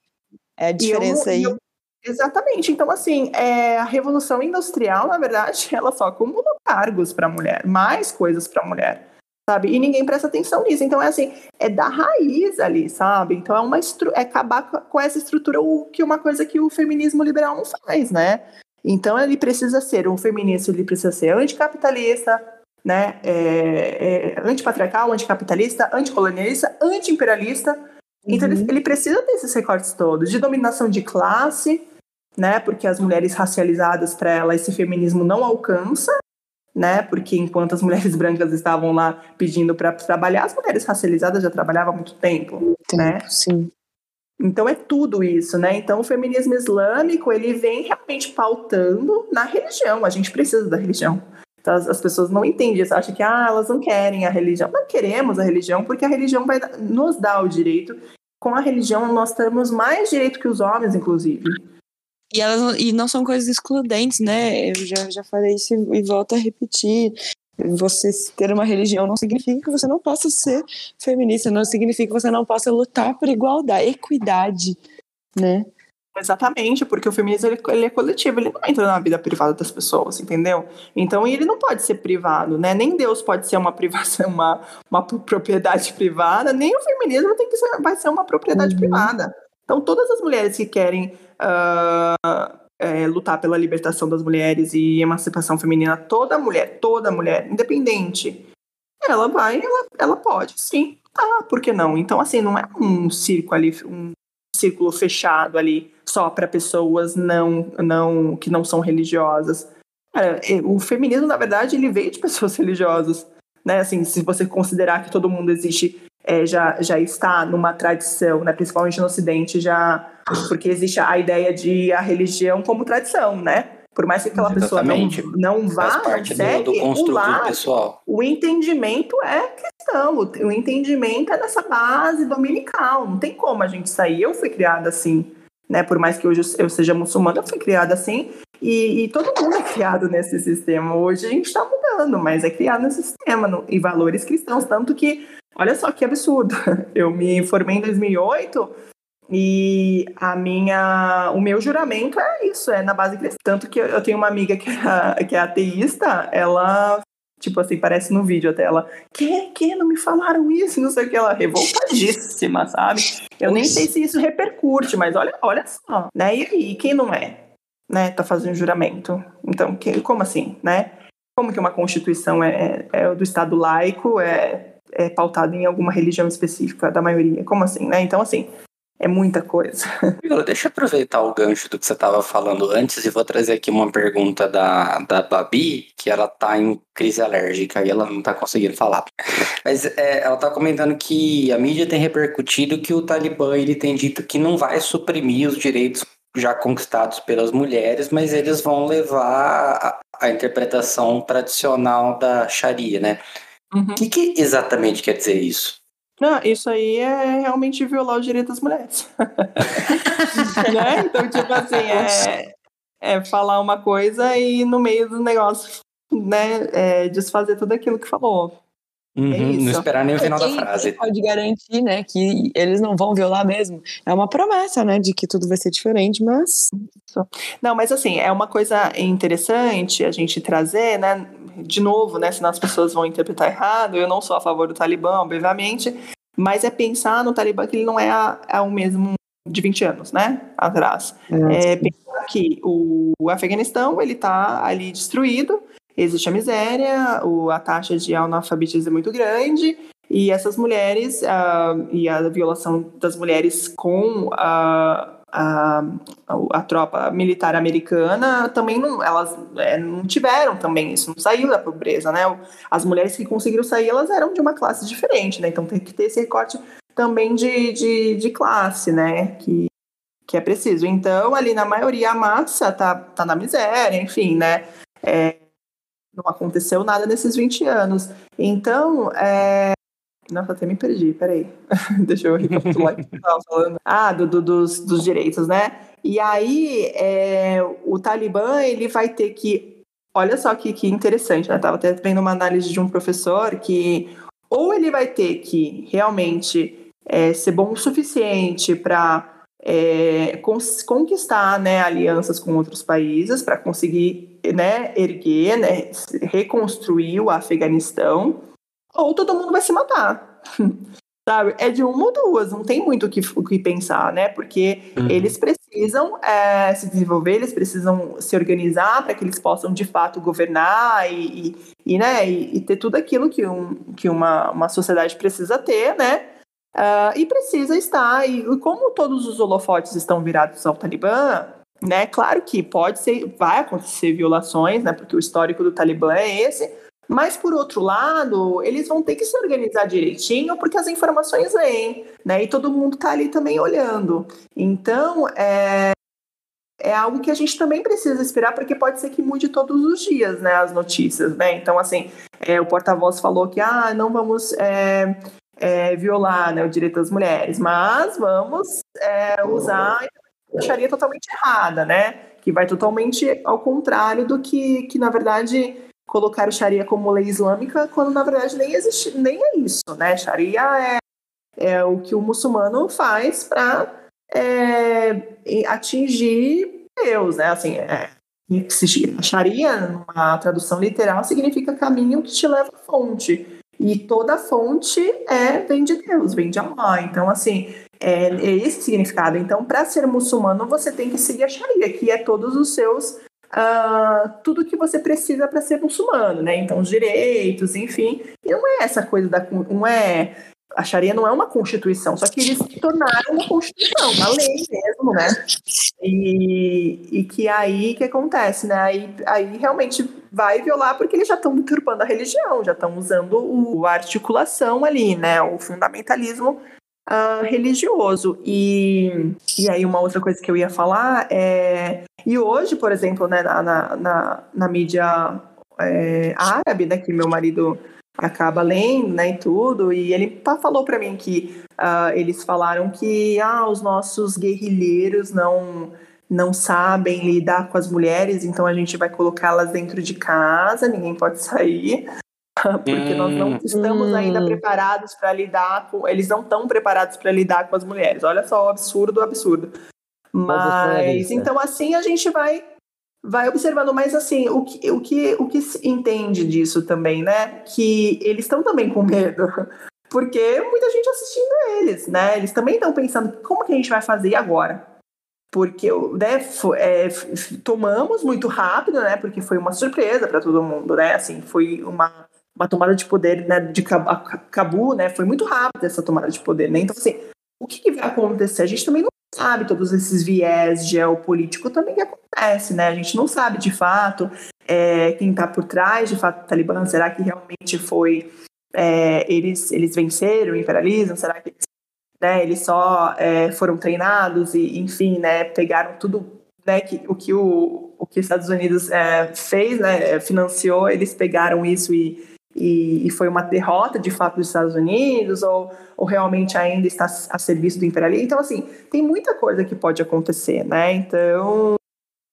é a diferença eu, aí. Eu, exatamente. Então, assim, é, a revolução industrial, na verdade, ela só acumula cargos para a mulher, mais coisas para a mulher sabe? E ninguém presta atenção nisso. Então é assim, é da raiz ali, sabe? Então é uma é acabar com essa estrutura, o que uma coisa que o feminismo liberal não faz, né? Então ele precisa ser um feminista, ele precisa ser anticapitalista, né? É, é, antipatriarcal, anticapitalista, anticolonialista, antiimperialista. Então uhum. ele, ele precisa ter esses recortes todos de dominação de classe, né? Porque as mulheres racializadas para ela esse feminismo não alcança, né? Porque enquanto as mulheres brancas estavam lá pedindo para trabalhar, as mulheres racializadas já trabalhavam há muito tempo, tempo né? Sim. Então é tudo isso, né? Então o feminismo islâmico ele vem realmente pautando na religião. A gente precisa da religião. Então, as, as, pessoas não entendem isso, acham que ah, elas não querem a religião. Não queremos a religião porque a religião vai nos dar o direito. Com a religião nós temos mais direito que os homens, inclusive. E, elas, e não são coisas excludentes, né? Eu já, já falei isso e volto a repetir. Você ter uma religião não significa que você não possa ser feminista, não significa que você não possa lutar por igualdade, equidade, né? Exatamente, porque o feminismo ele, ele, é coletivo, ele não entra na vida privada das pessoas, entendeu? Então ele não pode ser privado, né? Nem Deus pode ser uma privação, uma, uma propriedade privada, nem o feminismo tem que ser, vai ser uma propriedade uhum. privada. Então todas as mulheres que querem uh, é, lutar pela libertação das mulheres e emancipação feminina, toda mulher, toda mulher, independente, ela vai, ela, ela pode, sim, tá, por que não? Então, assim, não é um círculo ali, um círculo fechado ali só para pessoas não, não que não são religiosas. Cara, é, o feminismo, na verdade, ele veio de pessoas religiosas, né? Assim, se você considerar que todo mundo existe é, já, já está numa tradição, né, principalmente no Ocidente, já porque existe a ideia de a religião como tradição, né? Por mais que aquela Exatamente. pessoa não, não vá, Faz parte segue, do, do construto o pessoal. O entendimento é questão, o, o entendimento é nessa base dominical, não tem como a gente sair. Eu fui criada assim, né? Por mais que hoje eu seja muçulmana, eu fui criada assim, e, e, todo mundo é criado nesse sistema. Hoje a gente está mudando, mas é criado nesse sistema no, e valores cristãos. Tanto que Olha só que absurdo. Eu me formei em 2008 e a minha, o meu juramento é isso, é na base cristã. Tanto que eu tenho uma amiga que é, que é ateísta, ela, tipo assim, parece no vídeo até ela, que, que, não me falaram isso, não sei o que, ela revoltadíssima, sabe? Eu nem sei se isso repercute, mas olha, olha só, né? E aí, quem não é, né, tá fazendo juramento? Então, que, como assim, né? Como que uma constituição é, é, é do Estado laico, é é pautado em alguma religião específica da maioria. Como assim, né? Então, assim, é muita coisa. Deixa eu aproveitar o gancho do que você estava falando antes e vou trazer aqui uma pergunta da, da Babi, que ela tá em crise alérgica e ela não tá conseguindo falar. Mas é, ela tá comentando que a mídia tem repercutido que o Talibã ele tem dito que não vai suprimir os direitos já conquistados pelas mulheres, mas eles vão levar a, a interpretação tradicional da Sharia, né? O uhum. que, que exatamente quer dizer isso? Não, isso aí é realmente violar o direito das mulheres. né? Então, tipo assim, é, é falar uma coisa e no meio do negócio, né, é desfazer tudo aquilo que falou. Uhum, é não esperar nem o final quem, da frase. pode garantir, né, que eles não vão violar mesmo. É uma promessa, né, de que tudo vai ser diferente, mas. Não, mas assim, é uma coisa interessante a gente trazer, né? De novo, né? Senão as pessoas vão interpretar errado. Eu não sou a favor do Talibã, obviamente, mas é pensar no Talibã que ele não é, a, é o mesmo de 20 anos, né? Atrás. É, é pensar que o, o Afeganistão ele está ali destruído existe a miséria, o, a taxa de analfabetismo é muito grande, E essas mulheres, uh, e a violação das mulheres com a, a, a, tropa militar americana também não, elas é, não tiveram também isso, não saiu da pobreza, né? As mulheres que conseguiram sair, elas eram de uma classe diferente, né? Então tem que ter esse recorte também de, de, de classe, né? Que, que é preciso. Então, ali na maioria, a massa tá, tá na miséria, enfim, né? É, não aconteceu nada nesses 20 anos. Então, é... Nossa, até me perdi, peraí. Deixa eu recapitular o eu falando. Ah, do, do, dos, dos direitos, né? E aí, é, o Talibã, ele vai ter que... Olha só que, que interessante, né? Estava até vendo uma análise de um professor que ou ele vai ter que realmente é, ser bom o suficiente para é, conquistar né, alianças com outros países para conseguir né, erguer, né, reconstruir o Afeganistão, ou todo mundo vai se matar. Sabe? É de uma ou duas, não tem muito o que, o que pensar, né? Porque uhum. eles precisam é, se desenvolver, eles precisam se organizar para que eles possam de fato governar e, e, e né, e, e, ter tudo aquilo que, um, que uma, uma sociedade precisa ter, né? Uh, e precisa estar, e como todos os holofotes estão virados ao Talibã, né? Claro que pode ser, vai acontecer violações, né? Porque o histórico do Talibã é esse. Mas por outro lado, eles vão ter que se organizar direitinho, porque as informações vêm, né? E todo mundo está ali também olhando. Então, é, é algo que a gente também precisa esperar, porque pode ser que mude todos os dias, né? As notícias, né? Então, assim, é, o porta-voz falou que ah, não vamos é, é, violar né, o direito das mulheres, mas vamos é, usar a Sharia totalmente errada, né? Que vai totalmente ao contrário do que, que na verdade, colocar o Sharia como lei islâmica, quando na verdade nem existe, nem é isso, né? Sharia é, é o que o muçulmano faz para é, atingir Deus, né? Assim, é, Sharia, numa tradução literal, significa caminho que te leva à fonte. E toda fonte é vem de Deus, vem de Allah. Então, assim, é, é esse significado. Então, para ser muçulmano, você tem que seguir a Sharia, que é todos os seus. Uh, tudo que você precisa para ser muçulmano, né? Então, os direitos, enfim. E não é essa coisa da. Não é a Sharia não é uma constituição, só que eles tornaram uma constituição, uma lei mesmo, né? E, e que aí que acontece, né? Aí, aí realmente vai violar porque eles já estão deturpando a religião, já estão usando o, a articulação ali, né? O fundamentalismo uh, religioso. E, e aí uma outra coisa que eu ia falar é... E hoje, por exemplo, né, na, na, na, na mídia é, árabe, né, que meu marido acaba lendo, né, e tudo, e ele falou para mim que uh, eles falaram que ah, os nossos guerrilheiros não não sabem lidar com as mulheres, então a gente vai colocá-las dentro de casa, ninguém pode sair, porque hum. nós não hum. estamos ainda hum. preparados para lidar com, eles não estão preparados para lidar com as mulheres. Olha só o absurdo, o absurdo. Mas então assim a gente vai vai observando, mas assim, o que, o que, o que se entende disso também, né? Que eles estão também com medo. Porque muita gente assistindo eles, né? Eles também estão pensando, como que a gente vai fazer agora? Porque né, é, tomamos muito rápido, né? Porque foi uma surpresa para todo mundo, né? Assim, foi uma, uma tomada de poder né, de Cabu, né? Foi muito rápida essa tomada de poder, né? Então, assim, o que, que vai acontecer? A gente também não sabe todos esses viés geopolítico também que acontece, né? A gente não sabe de fato é, quem está por trás, de fato, do Talibã. Será que realmente foi é, eles eles venceram o imperialismo? Será que eles, né, eles só é, foram treinados e, enfim, né, pegaram tudo, né, que, o que o, o que os Estados Unidos é, fez, né, financiou, eles pegaram isso e e, e, foi uma derrota de fato dos Estados Unidos ou, ou realmente ainda está a serviço do imperialismo. Então, assim, tem muita coisa que pode acontecer, né? Então, o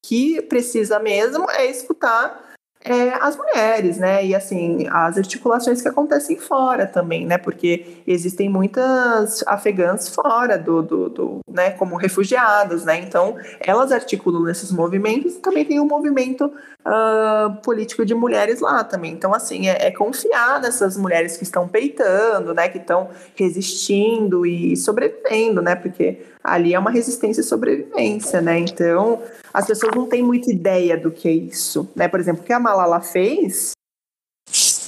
que precisa mesmo é escutar é, as mulheres, né? E assim, as articulações que acontecem fora também, né? Porque existem muitas afegãs fora do, do, do né? Como refugiadas, né? Então, elas articulam nesses movimentos e também tem um movimento uh, político de mulheres lá também. Então, assim, é, é, confiar nessas mulheres que estão peitando, né? Que estão resistindo e sobrevivendo, né? Porque ali é uma resistência e sobrevivência, né? Então, as pessoas não têm muita ideia do que é isso, né? Por exemplo, o que a Malala fez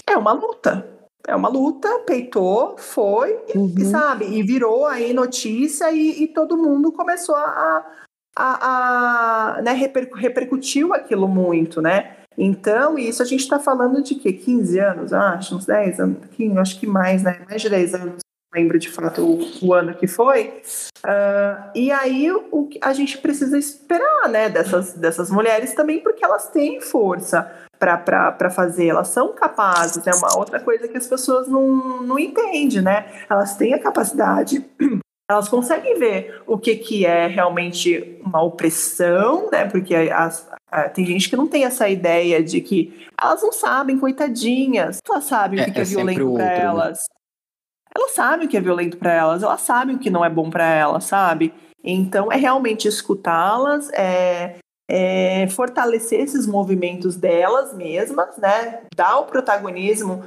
é uma luta. é uma luta, peitou, foi, Uhum. e sabe, e virou aí notícia e, e todo mundo começou a, a, a né, reper, repercutiu aquilo muito, né? Então, isso a gente está falando de quê? 15 anos, acho, uns 10 anos, 15, acho que mais, né? Mais de 10 anos, lembro de fato o, o ano que foi. Ah, e aí o, que a gente precisa esperar, né, dessas, dessas mulheres também, porque elas têm força para fazer, elas são capazes, é uma outra coisa que as pessoas não, não entendem, né? Elas têm a capacidade, elas conseguem ver o que, que é realmente uma opressão, né? Porque as, tem gente que não tem essa ideia de que elas não sabem, coitadinhas, elas sabem o É- que, que é, é sempre violento para né? elas. Elas sabem o que é violento para elas, elas sabem o que não é bom para elas, sabe? Então é realmente escutá-las, é, é fortalecer esses movimentos delas mesmas, né? Dar o protagonismo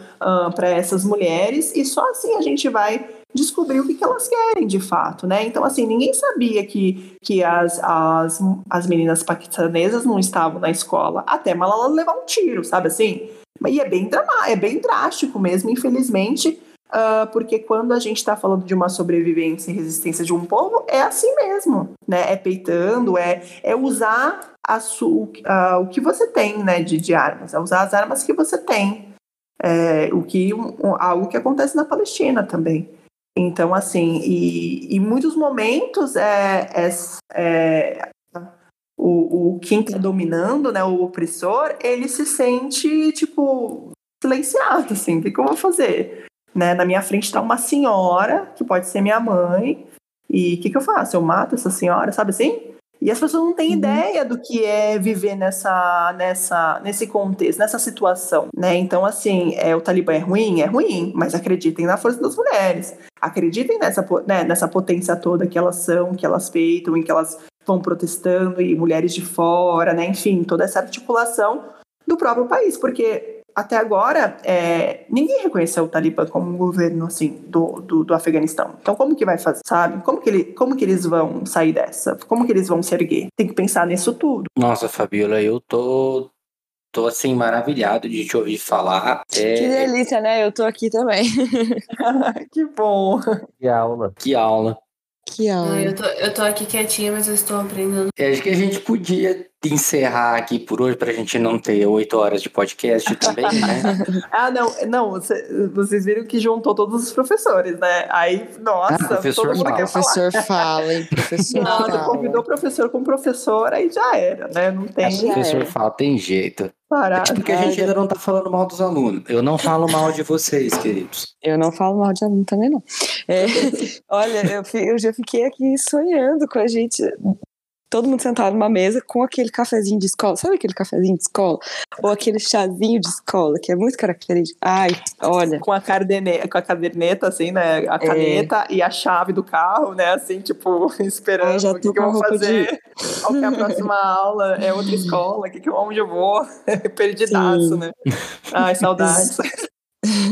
para essas mulheres e só assim a gente vai descobrir o que, que elas querem de fato, né? Então assim ninguém sabia que, que as, as, as meninas paquistanesas não estavam na escola até Malala levar um tiro, sabe assim? E é bem drama, é bem drástico mesmo, infelizmente. Ah, porque quando a gente está falando de uma sobrevivência e resistência de um povo, é assim mesmo, né? É peitando, é, é usar a su, ah, o que você tem, né, de, de armas, é usar as armas que você tem. É, o que, um- algo que acontece na Palestina também. Então, assim, e em muitos momentos é, é, é o, o quem está dominando, né, o opressor, ele se sente, tipo, silenciado, assim, o que eu vou fazer? Né? Na minha frente está uma senhora, que pode ser minha mãe, e o que, que eu faço? Eu mato essa senhora, sabe assim? E as pessoas não têm Uhum. ideia do que é viver nessa, nessa, nesse contexto, nessa situação, né? Então, assim, é, o Talibã é ruim? É ruim, mas acreditem na força das mulheres. Acreditem nessa, né, nessa potência toda que elas são, que elas peitam, em que elas vão protestando, e mulheres de fora, né? Enfim, toda essa articulação do próprio país, porque até agora é, ninguém reconheceu o Talibã como um governo assim do, do, do Afeganistão. Então como que vai fazer, sabe? Como que, ele, como que eles vão sair dessa? Como que eles vão se erguer? Tem que pensar nisso tudo. Nossa, Fabiola, eu tô, tô assim, maravilhado de te ouvir falar. É, Que delícia, né? Eu tô aqui também. que bom. Que aula. que aula. Que Ah, aula. eu, tô, eu tô aqui quietinha, mas eu estou aprendendo. É, acho que a gente podia encerrar aqui por hoje pra gente não ter oito horas de podcast também, né? Ah, não, não, cê- vocês viram que juntou todos os professores, né? Aí, nossa, Ah, professor todo mundo fala. quer falar. Professor fala, hein? Professor Não, fala. convidou o professor com professor, aí já era, né? Não tem Já Professor era. fala, tem jeito. parada. Porque a gente ainda não tá falando mal dos alunos. Eu não falo mal de vocês, queridos. Eu não falo mal de aluno também, não. É, olha, eu, eu já fiquei aqui sonhando com a gente, todo mundo sentado numa mesa com aquele cafezinho de escola. Sabe aquele cafezinho de escola? Ou aquele chazinho de escola, que é muito característico. Ai, olha. com a caderneta, com a caderneta, assim, né? A caneta e a chave do carro, né? Assim, tipo, esperando Ah, já o que, tô que eu vou roupa de- fazer. Qual que é a próxima aula? É outra escola? Que que, onde eu vou? Perdidaço, Sim. né? Ai, saudades.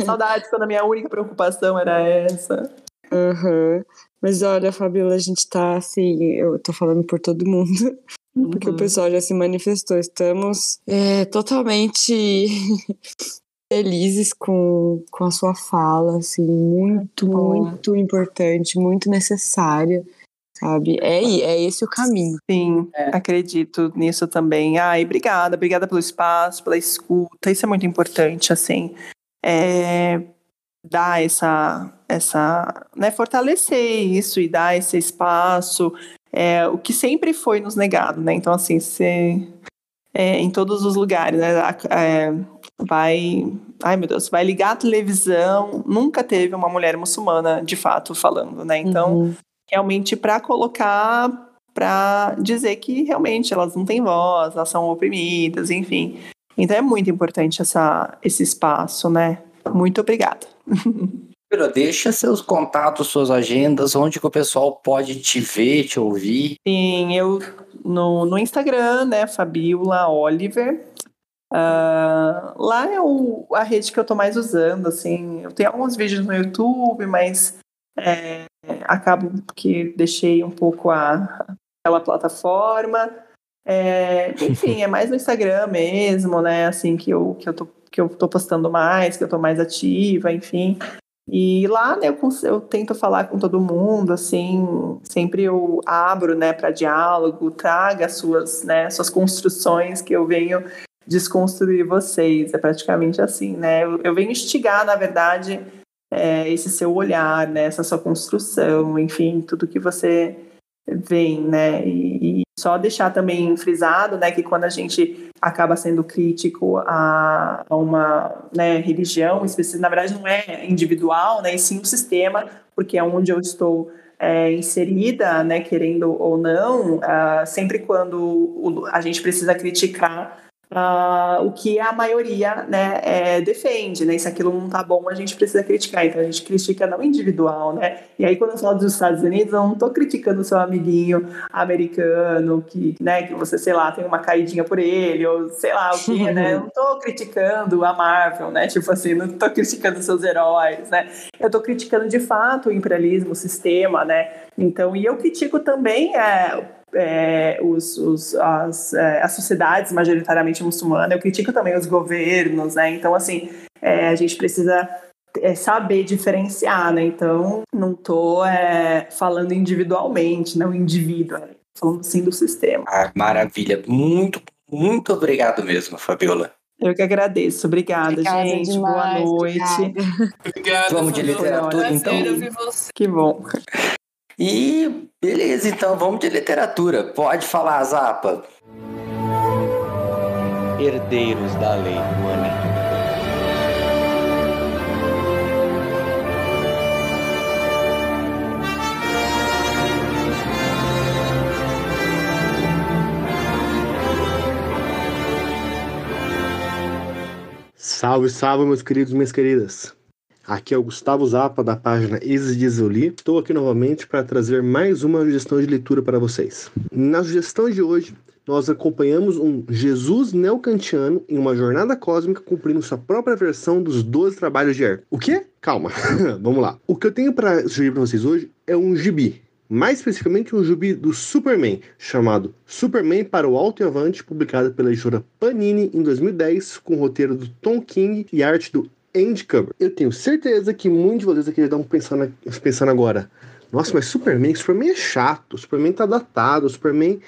saudades quando a minha única preocupação era essa. Aham. Mas olha, Fabiola, a gente tá assim, eu tô falando por todo mundo, porque o Uhum. pessoal já se manifestou. Estamos é, totalmente felizes com, com a sua fala, assim, muito, bom. muito importante, muito necessária, sabe? É, é esse o caminho. Sim, acredito nisso também. Ai, obrigada, obrigada pelo espaço, pela escuta. Isso é muito importante, assim. É, dar essa, essa, né, fortalecer isso e dar esse espaço, é, o que sempre foi nos negado, né? Então, assim, você, é, em todos os lugares, né? é, vai, ai meu Deus, vai ligar a televisão, nunca teve uma mulher muçulmana de fato falando, né? Então, Uhum. realmente para colocar, para dizer que realmente elas não têm voz, elas são oprimidas, enfim. Então é muito importante essa, esse espaço, né? Muito obrigada. Pero, deixa seus contatos, suas agendas, onde que o pessoal pode te ver, te ouvir. Sim, eu no, no Instagram, né, Fabiola Oliver. Ah, lá é o, a rede que eu tô mais usando, assim. Eu tenho alguns vídeos no YouTube, mas é, acabo que deixei um pouco a, aquela plataforma. É, enfim, é mais no Instagram mesmo, né? Assim que eu, que eu tô que eu tô postando mais, que eu tô mais ativa, enfim. E lá, né, eu, eu, tento falar com todo mundo, assim, sempre eu abro, né, para diálogo, traga suas, né, suas construções que eu venho desconstruir vocês. É praticamente assim, né? Eu, eu venho instigar, na verdade, é, esse seu olhar, né, essa sua construção, enfim, tudo que você vem, né? E, e, só deixar também frisado, né, que quando a gente acaba sendo crítico a, uma né, religião específica, na verdade não é individual, né, e sim o sistema, porque é onde eu estou é, inserida, né, querendo ou não, uh, sempre quando a gente precisa criticar Uh, o que a maioria né, é, defende, né? Se aquilo não tá bom, a gente precisa criticar. Então a gente critica não individual, né? E aí quando eu falo dos Estados Unidos, eu não tô criticando o seu amiguinho americano que, né, que você, sei lá, tem uma caidinha por ele, ou sei lá o que, né? Eu não tô criticando a Marvel, né? Tipo assim, não tô criticando seus heróis, né? Eu tô criticando de fato o imperialismo, o sistema, né? Então, e eu critico também é, é, os, os, as, é, as sociedades majoritariamente muçulmanas, eu critico também os governos, né? Então, assim, é, a gente precisa é, saber diferenciar, né? Então, não estou é, falando individualmente, não indivíduo, né? falando sim do sistema. Ah, maravilha. Muito, muito obrigado mesmo, Fabiola. Eu que agradeço. Obrigada, Obrigada gente. Demais, Boa noite. Obrigada. Vamos de literatura, então. Que bom. E beleza, então vamos de literatura. Pode falar, Zapa. Herdeiros da Lei Rouanet. Salve, salve, meus queridos e minhas queridas. Aqui é o Gustavo Zappa, da página Exegizoli. Estou aqui novamente para trazer mais uma sugestão de leitura para vocês. Na sugestão de hoje, nós acompanhamos um Jesus neocantiano em uma jornada cósmica cumprindo sua própria versão dos 12 trabalhos de Hercules. O quê? Calma, vamos lá. O que eu tenho para sugerir para vocês hoje é um gibi. Mais especificamente um gibi do Superman, chamado Superman para o Alto e Avante, publicado pela editora Panini em 2010, com roteiro do Tom King e arte do End Cover. Eu tenho certeza que muitos de vocês aqui estão pensando, pensando agora. Nossa, mas Superman, Superman é chato, Superman tá datado, Superman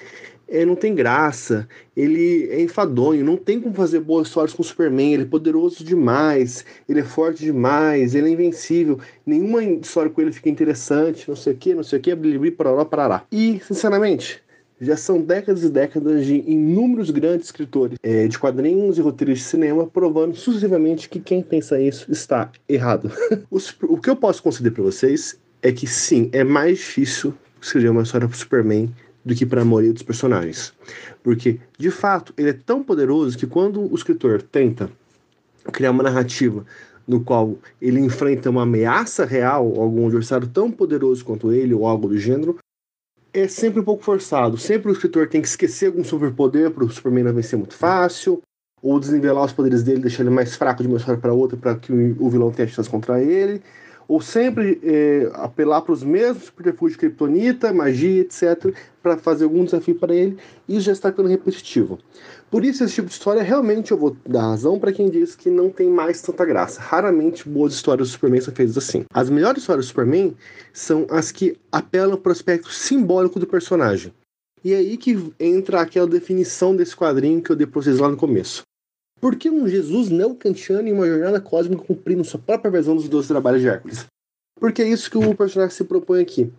é, não tem graça, ele é enfadonho, não tem como fazer boas histórias com o Superman, ele é poderoso demais, ele é forte demais, ele é invencível, nenhuma história com ele fica interessante, não sei o que, não sei o que, blibli, parará, parará. E, sinceramente, já são décadas e décadas de inúmeros grandes escritores é, de quadrinhos e roteiros de cinema provando sucessivamente que quem pensa isso está errado. o que eu posso conceder para vocês é que sim, é mais difícil escrever uma história para Superman do que para a maioria dos personagens. Porque, de fato, ele é tão poderoso que quando o escritor tenta criar uma narrativa no qual ele enfrenta uma ameaça real, algum adversário tão poderoso quanto ele, ou algo do gênero, é sempre um pouco forçado. Sempre o escritor tem que esquecer algum superpoder para o Superman não vencer muito fácil, ou desnivelar os poderes dele, deixar ele mais fraco de uma história para outra para que o vilão tenha chance contra ele, ou sempre é, apelar para os mesmos subterfúgios de Kryptonita, magia, etc., para fazer algum desafio para ele. Isso já está ficando repetitivo. Por isso, esse tipo de história, realmente eu vou dar razão para quem diz que não tem mais tanta graça. Raramente boas histórias do Superman são feitas assim. As melhores histórias do Superman são as que apelam para o aspecto simbólico do personagem. E é aí que entra aquela definição desse quadrinho que eu dei para vocês lá no começo. Por que um Jesus neocantiano em uma jornada cósmica cumprindo sua própria versão dos 12 trabalhos de Hércules? Porque é isso que o personagem se propõe aqui.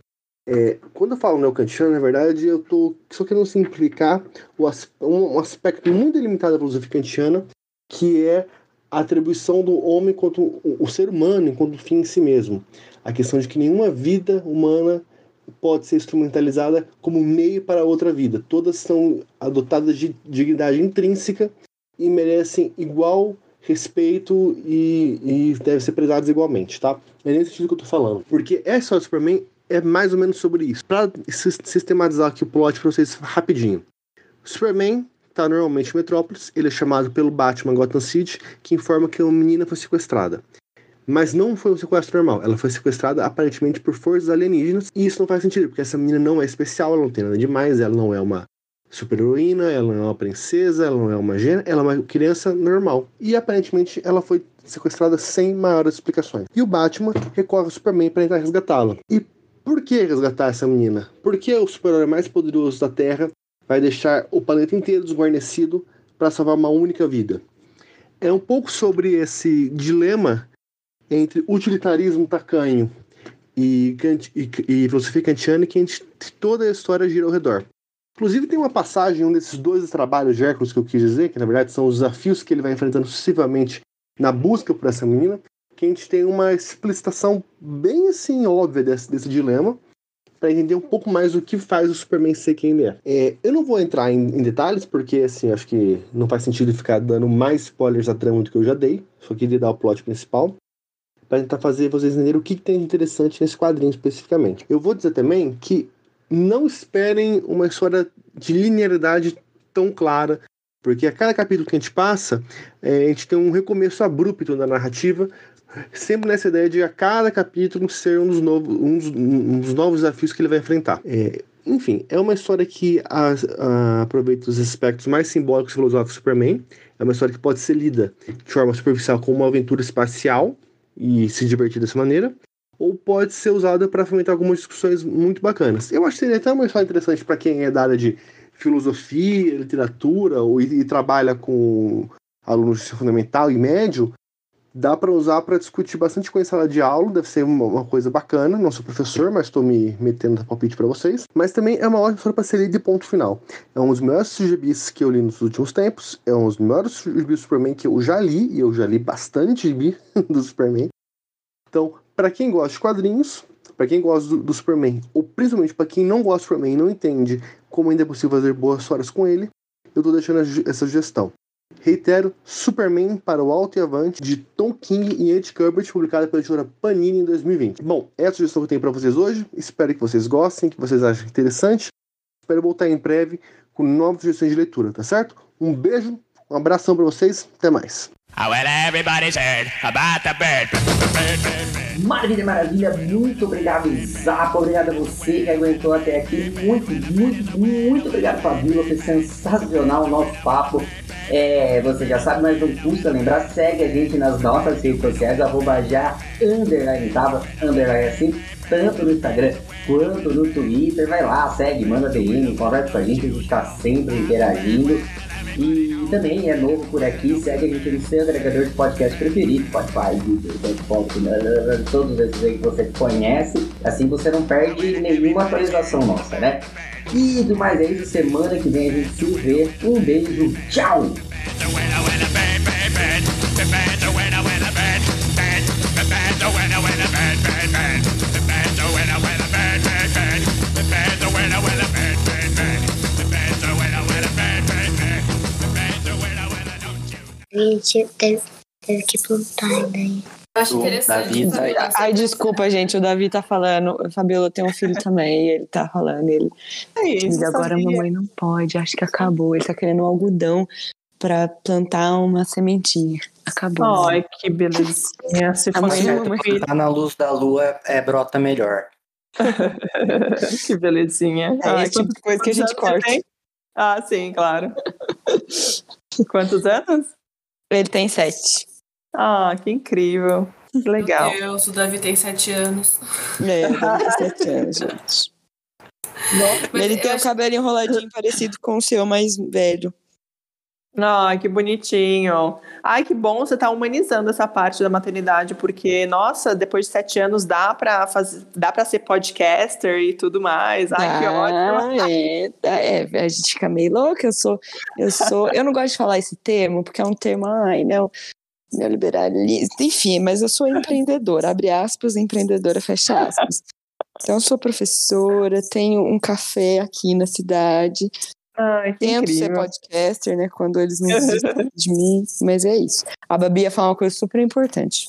É, quando eu falo neocantiano, na verdade, eu estou só querendo simplificar o, um aspecto muito delimitado da filosofia kantiana, que é a atribuição do homem quanto o ser humano enquanto fim em si mesmo. A questão de que nenhuma vida humana pode ser instrumentalizada como meio para outra vida. Todas são adotadas de dignidade intrínseca e merecem igual respeito e, e devem ser prezadas igualmente, tá? É nesse sentido que eu tô falando. Porque essa história do Superman é mais ou menos sobre isso. Para sistematizar aqui o plot para vocês rapidinho. Superman está normalmente em Metrópolis, ele é chamado pelo Batman Gotham City, que informa que uma menina foi sequestrada. Mas não foi um sequestro normal, ela foi sequestrada aparentemente por forças alienígenas, e isso não faz sentido, porque essa menina não é especial, ela não tem nada demais, ela não é uma super-heroína, ela não é uma princesa, ela não é uma gênia, ela é uma criança normal. E aparentemente ela foi sequestrada sem maiores explicações. E o Batman recorre ao Superman para tentar resgatá-la. E por que resgatar essa menina? Por que o super-herói mais poderoso da Terra vai deixar o planeta inteiro desguarnecido para salvar uma única vida? É um pouco sobre esse dilema entre utilitarismo tacanho e, e, e filosofia kantiana que toda a história gira ao redor. Inclusive tem uma passagem, um desses dois trabalhos de Hércules que eu quis dizer, que na verdade são os desafios que ele vai enfrentando sucessivamente na busca por essa menina, que a gente tem uma explicitação bem assim óbvia desse, desse dilema, para entender um pouco mais o que faz o Superman ser quem ele é. é eu não vou entrar em, em, detalhes, porque assim, acho que não faz sentido ficar dando mais spoilers da trama do que eu já dei, só queria dar o plot principal para tentar fazer vocês entenderem o que, que tem de interessante nesse quadrinho especificamente. Eu vou dizer também que não esperem uma história de linearidade tão clara, porque a cada capítulo que a gente passa, é, a gente tem um recomeço abrupto da narrativa, sempre nessa ideia de a cada capítulo ser um dos, novos, um dos, um dos novos desafios que ele vai enfrentar. É, enfim, é uma história que a, a, aproveita os aspectos mais simbólicos e filosóficos do Superman. É uma história que pode ser lida de forma superficial como uma aventura espacial e se divertir dessa maneira, ou pode ser usada para fomentar algumas discussões muito bacanas. Eu acho que seria até uma história interessante para quem é da área de filosofia, literatura, ou, e, e trabalha com alunos de fundamental e médio, dá para usar para discutir bastante com em sala de aula, deve ser uma, uma coisa bacana. Não sou professor, mas estou me metendo palpite para vocês. Mas também é uma ótima história para ser lida de ponto final. É um dos melhores gibis que eu li nos últimos tempos, é um dos melhores gibis do Superman que eu já li, e eu já li bastante gibi do Superman. Então, para quem gosta de quadrinhos, para quem gosta do, do, Superman, ou principalmente para quem não gosta do Superman e não entende como ainda é possível fazer boas histórias com ele, eu estou deixando essa sugestão. Reitero, Superman para o Alto e Avante, de Tom King e Ed Kubert, publicada pela editora Panini em 2020. Bom, é a sugestão que eu tenho para vocês hoje. Espero que vocês gostem, que vocês achem interessante. Espero voltar em breve com novas sugestões de leitura, tá certo? Um beijo, um abração para vocês, até mais. Oh, well, Maravilha, maravilha, muito obrigado, Zapa, obrigado a você que aguentou até aqui, muito, muito, muito obrigado, Fabíola, foi sensacional o nosso papo. É, você já sabe, mas não custa lembrar, segue a gente nas nossas redes sociais, arroba já, underline tava, underline assim, tanto no Instagram quanto no Twitter, vai lá, segue, manda DM, conversa com a gente, a gente tá sempre interagindo. E também é novo por aqui, segue a gente no seu agregador de podcast preferido, Spotify, Deezer, todos esses aí que você conhece, assim você não perde nenhuma atualização nossa, né? E do mais é isso, semana que vem a gente se vê. Um beijo, tchau! Gente teve, teve que plantar ainda aí. Eu acho interessante. Davi, tá... Ai, desculpa, gente. O Davi tá falando. O Fabiola tem um filho também. E ele tá falando. Ele. É isso, agora a mamãe não pode. Acho que acabou. Ele tá querendo um algodão pra plantar uma sementinha. Acabou. Ai, que belezinha. Se fosse mamãe... Tá na luz da lua, é, brota melhor. que belezinha. É Ai, esse tipo de coisa que a gente corta. Ah, sim, claro. Quantos anos? Ele tem sete. Ah, que incrível. Que legal. Meu Deus, o Davi tem sete anos. É, o Davi tem sete anos, gente. ele tem o acho... cabelo enroladinho parecido com o seu mais velho. Ai, que bonitinho. Ai, que bom você tá humanizando essa parte da maternidade, porque, nossa, depois de sete anos dá pra, fazer, dá pra ser podcaster e tudo mais. Ai, ah, que ótimo. É, é, a gente fica meio louca. Eu sou, eu sou, eu não gosto de falar esse termo, porque é um termo, ai, não, neoliberalista, enfim, mas eu sou empreendedora, abre aspas, empreendedora, fecha aspas. Então, eu sou professora, tenho um café aqui na cidade, Ai, Tento incrível. ser podcaster, né? Quando eles não desistem de mim, mas é isso. A Babi ia falar uma coisa super importante.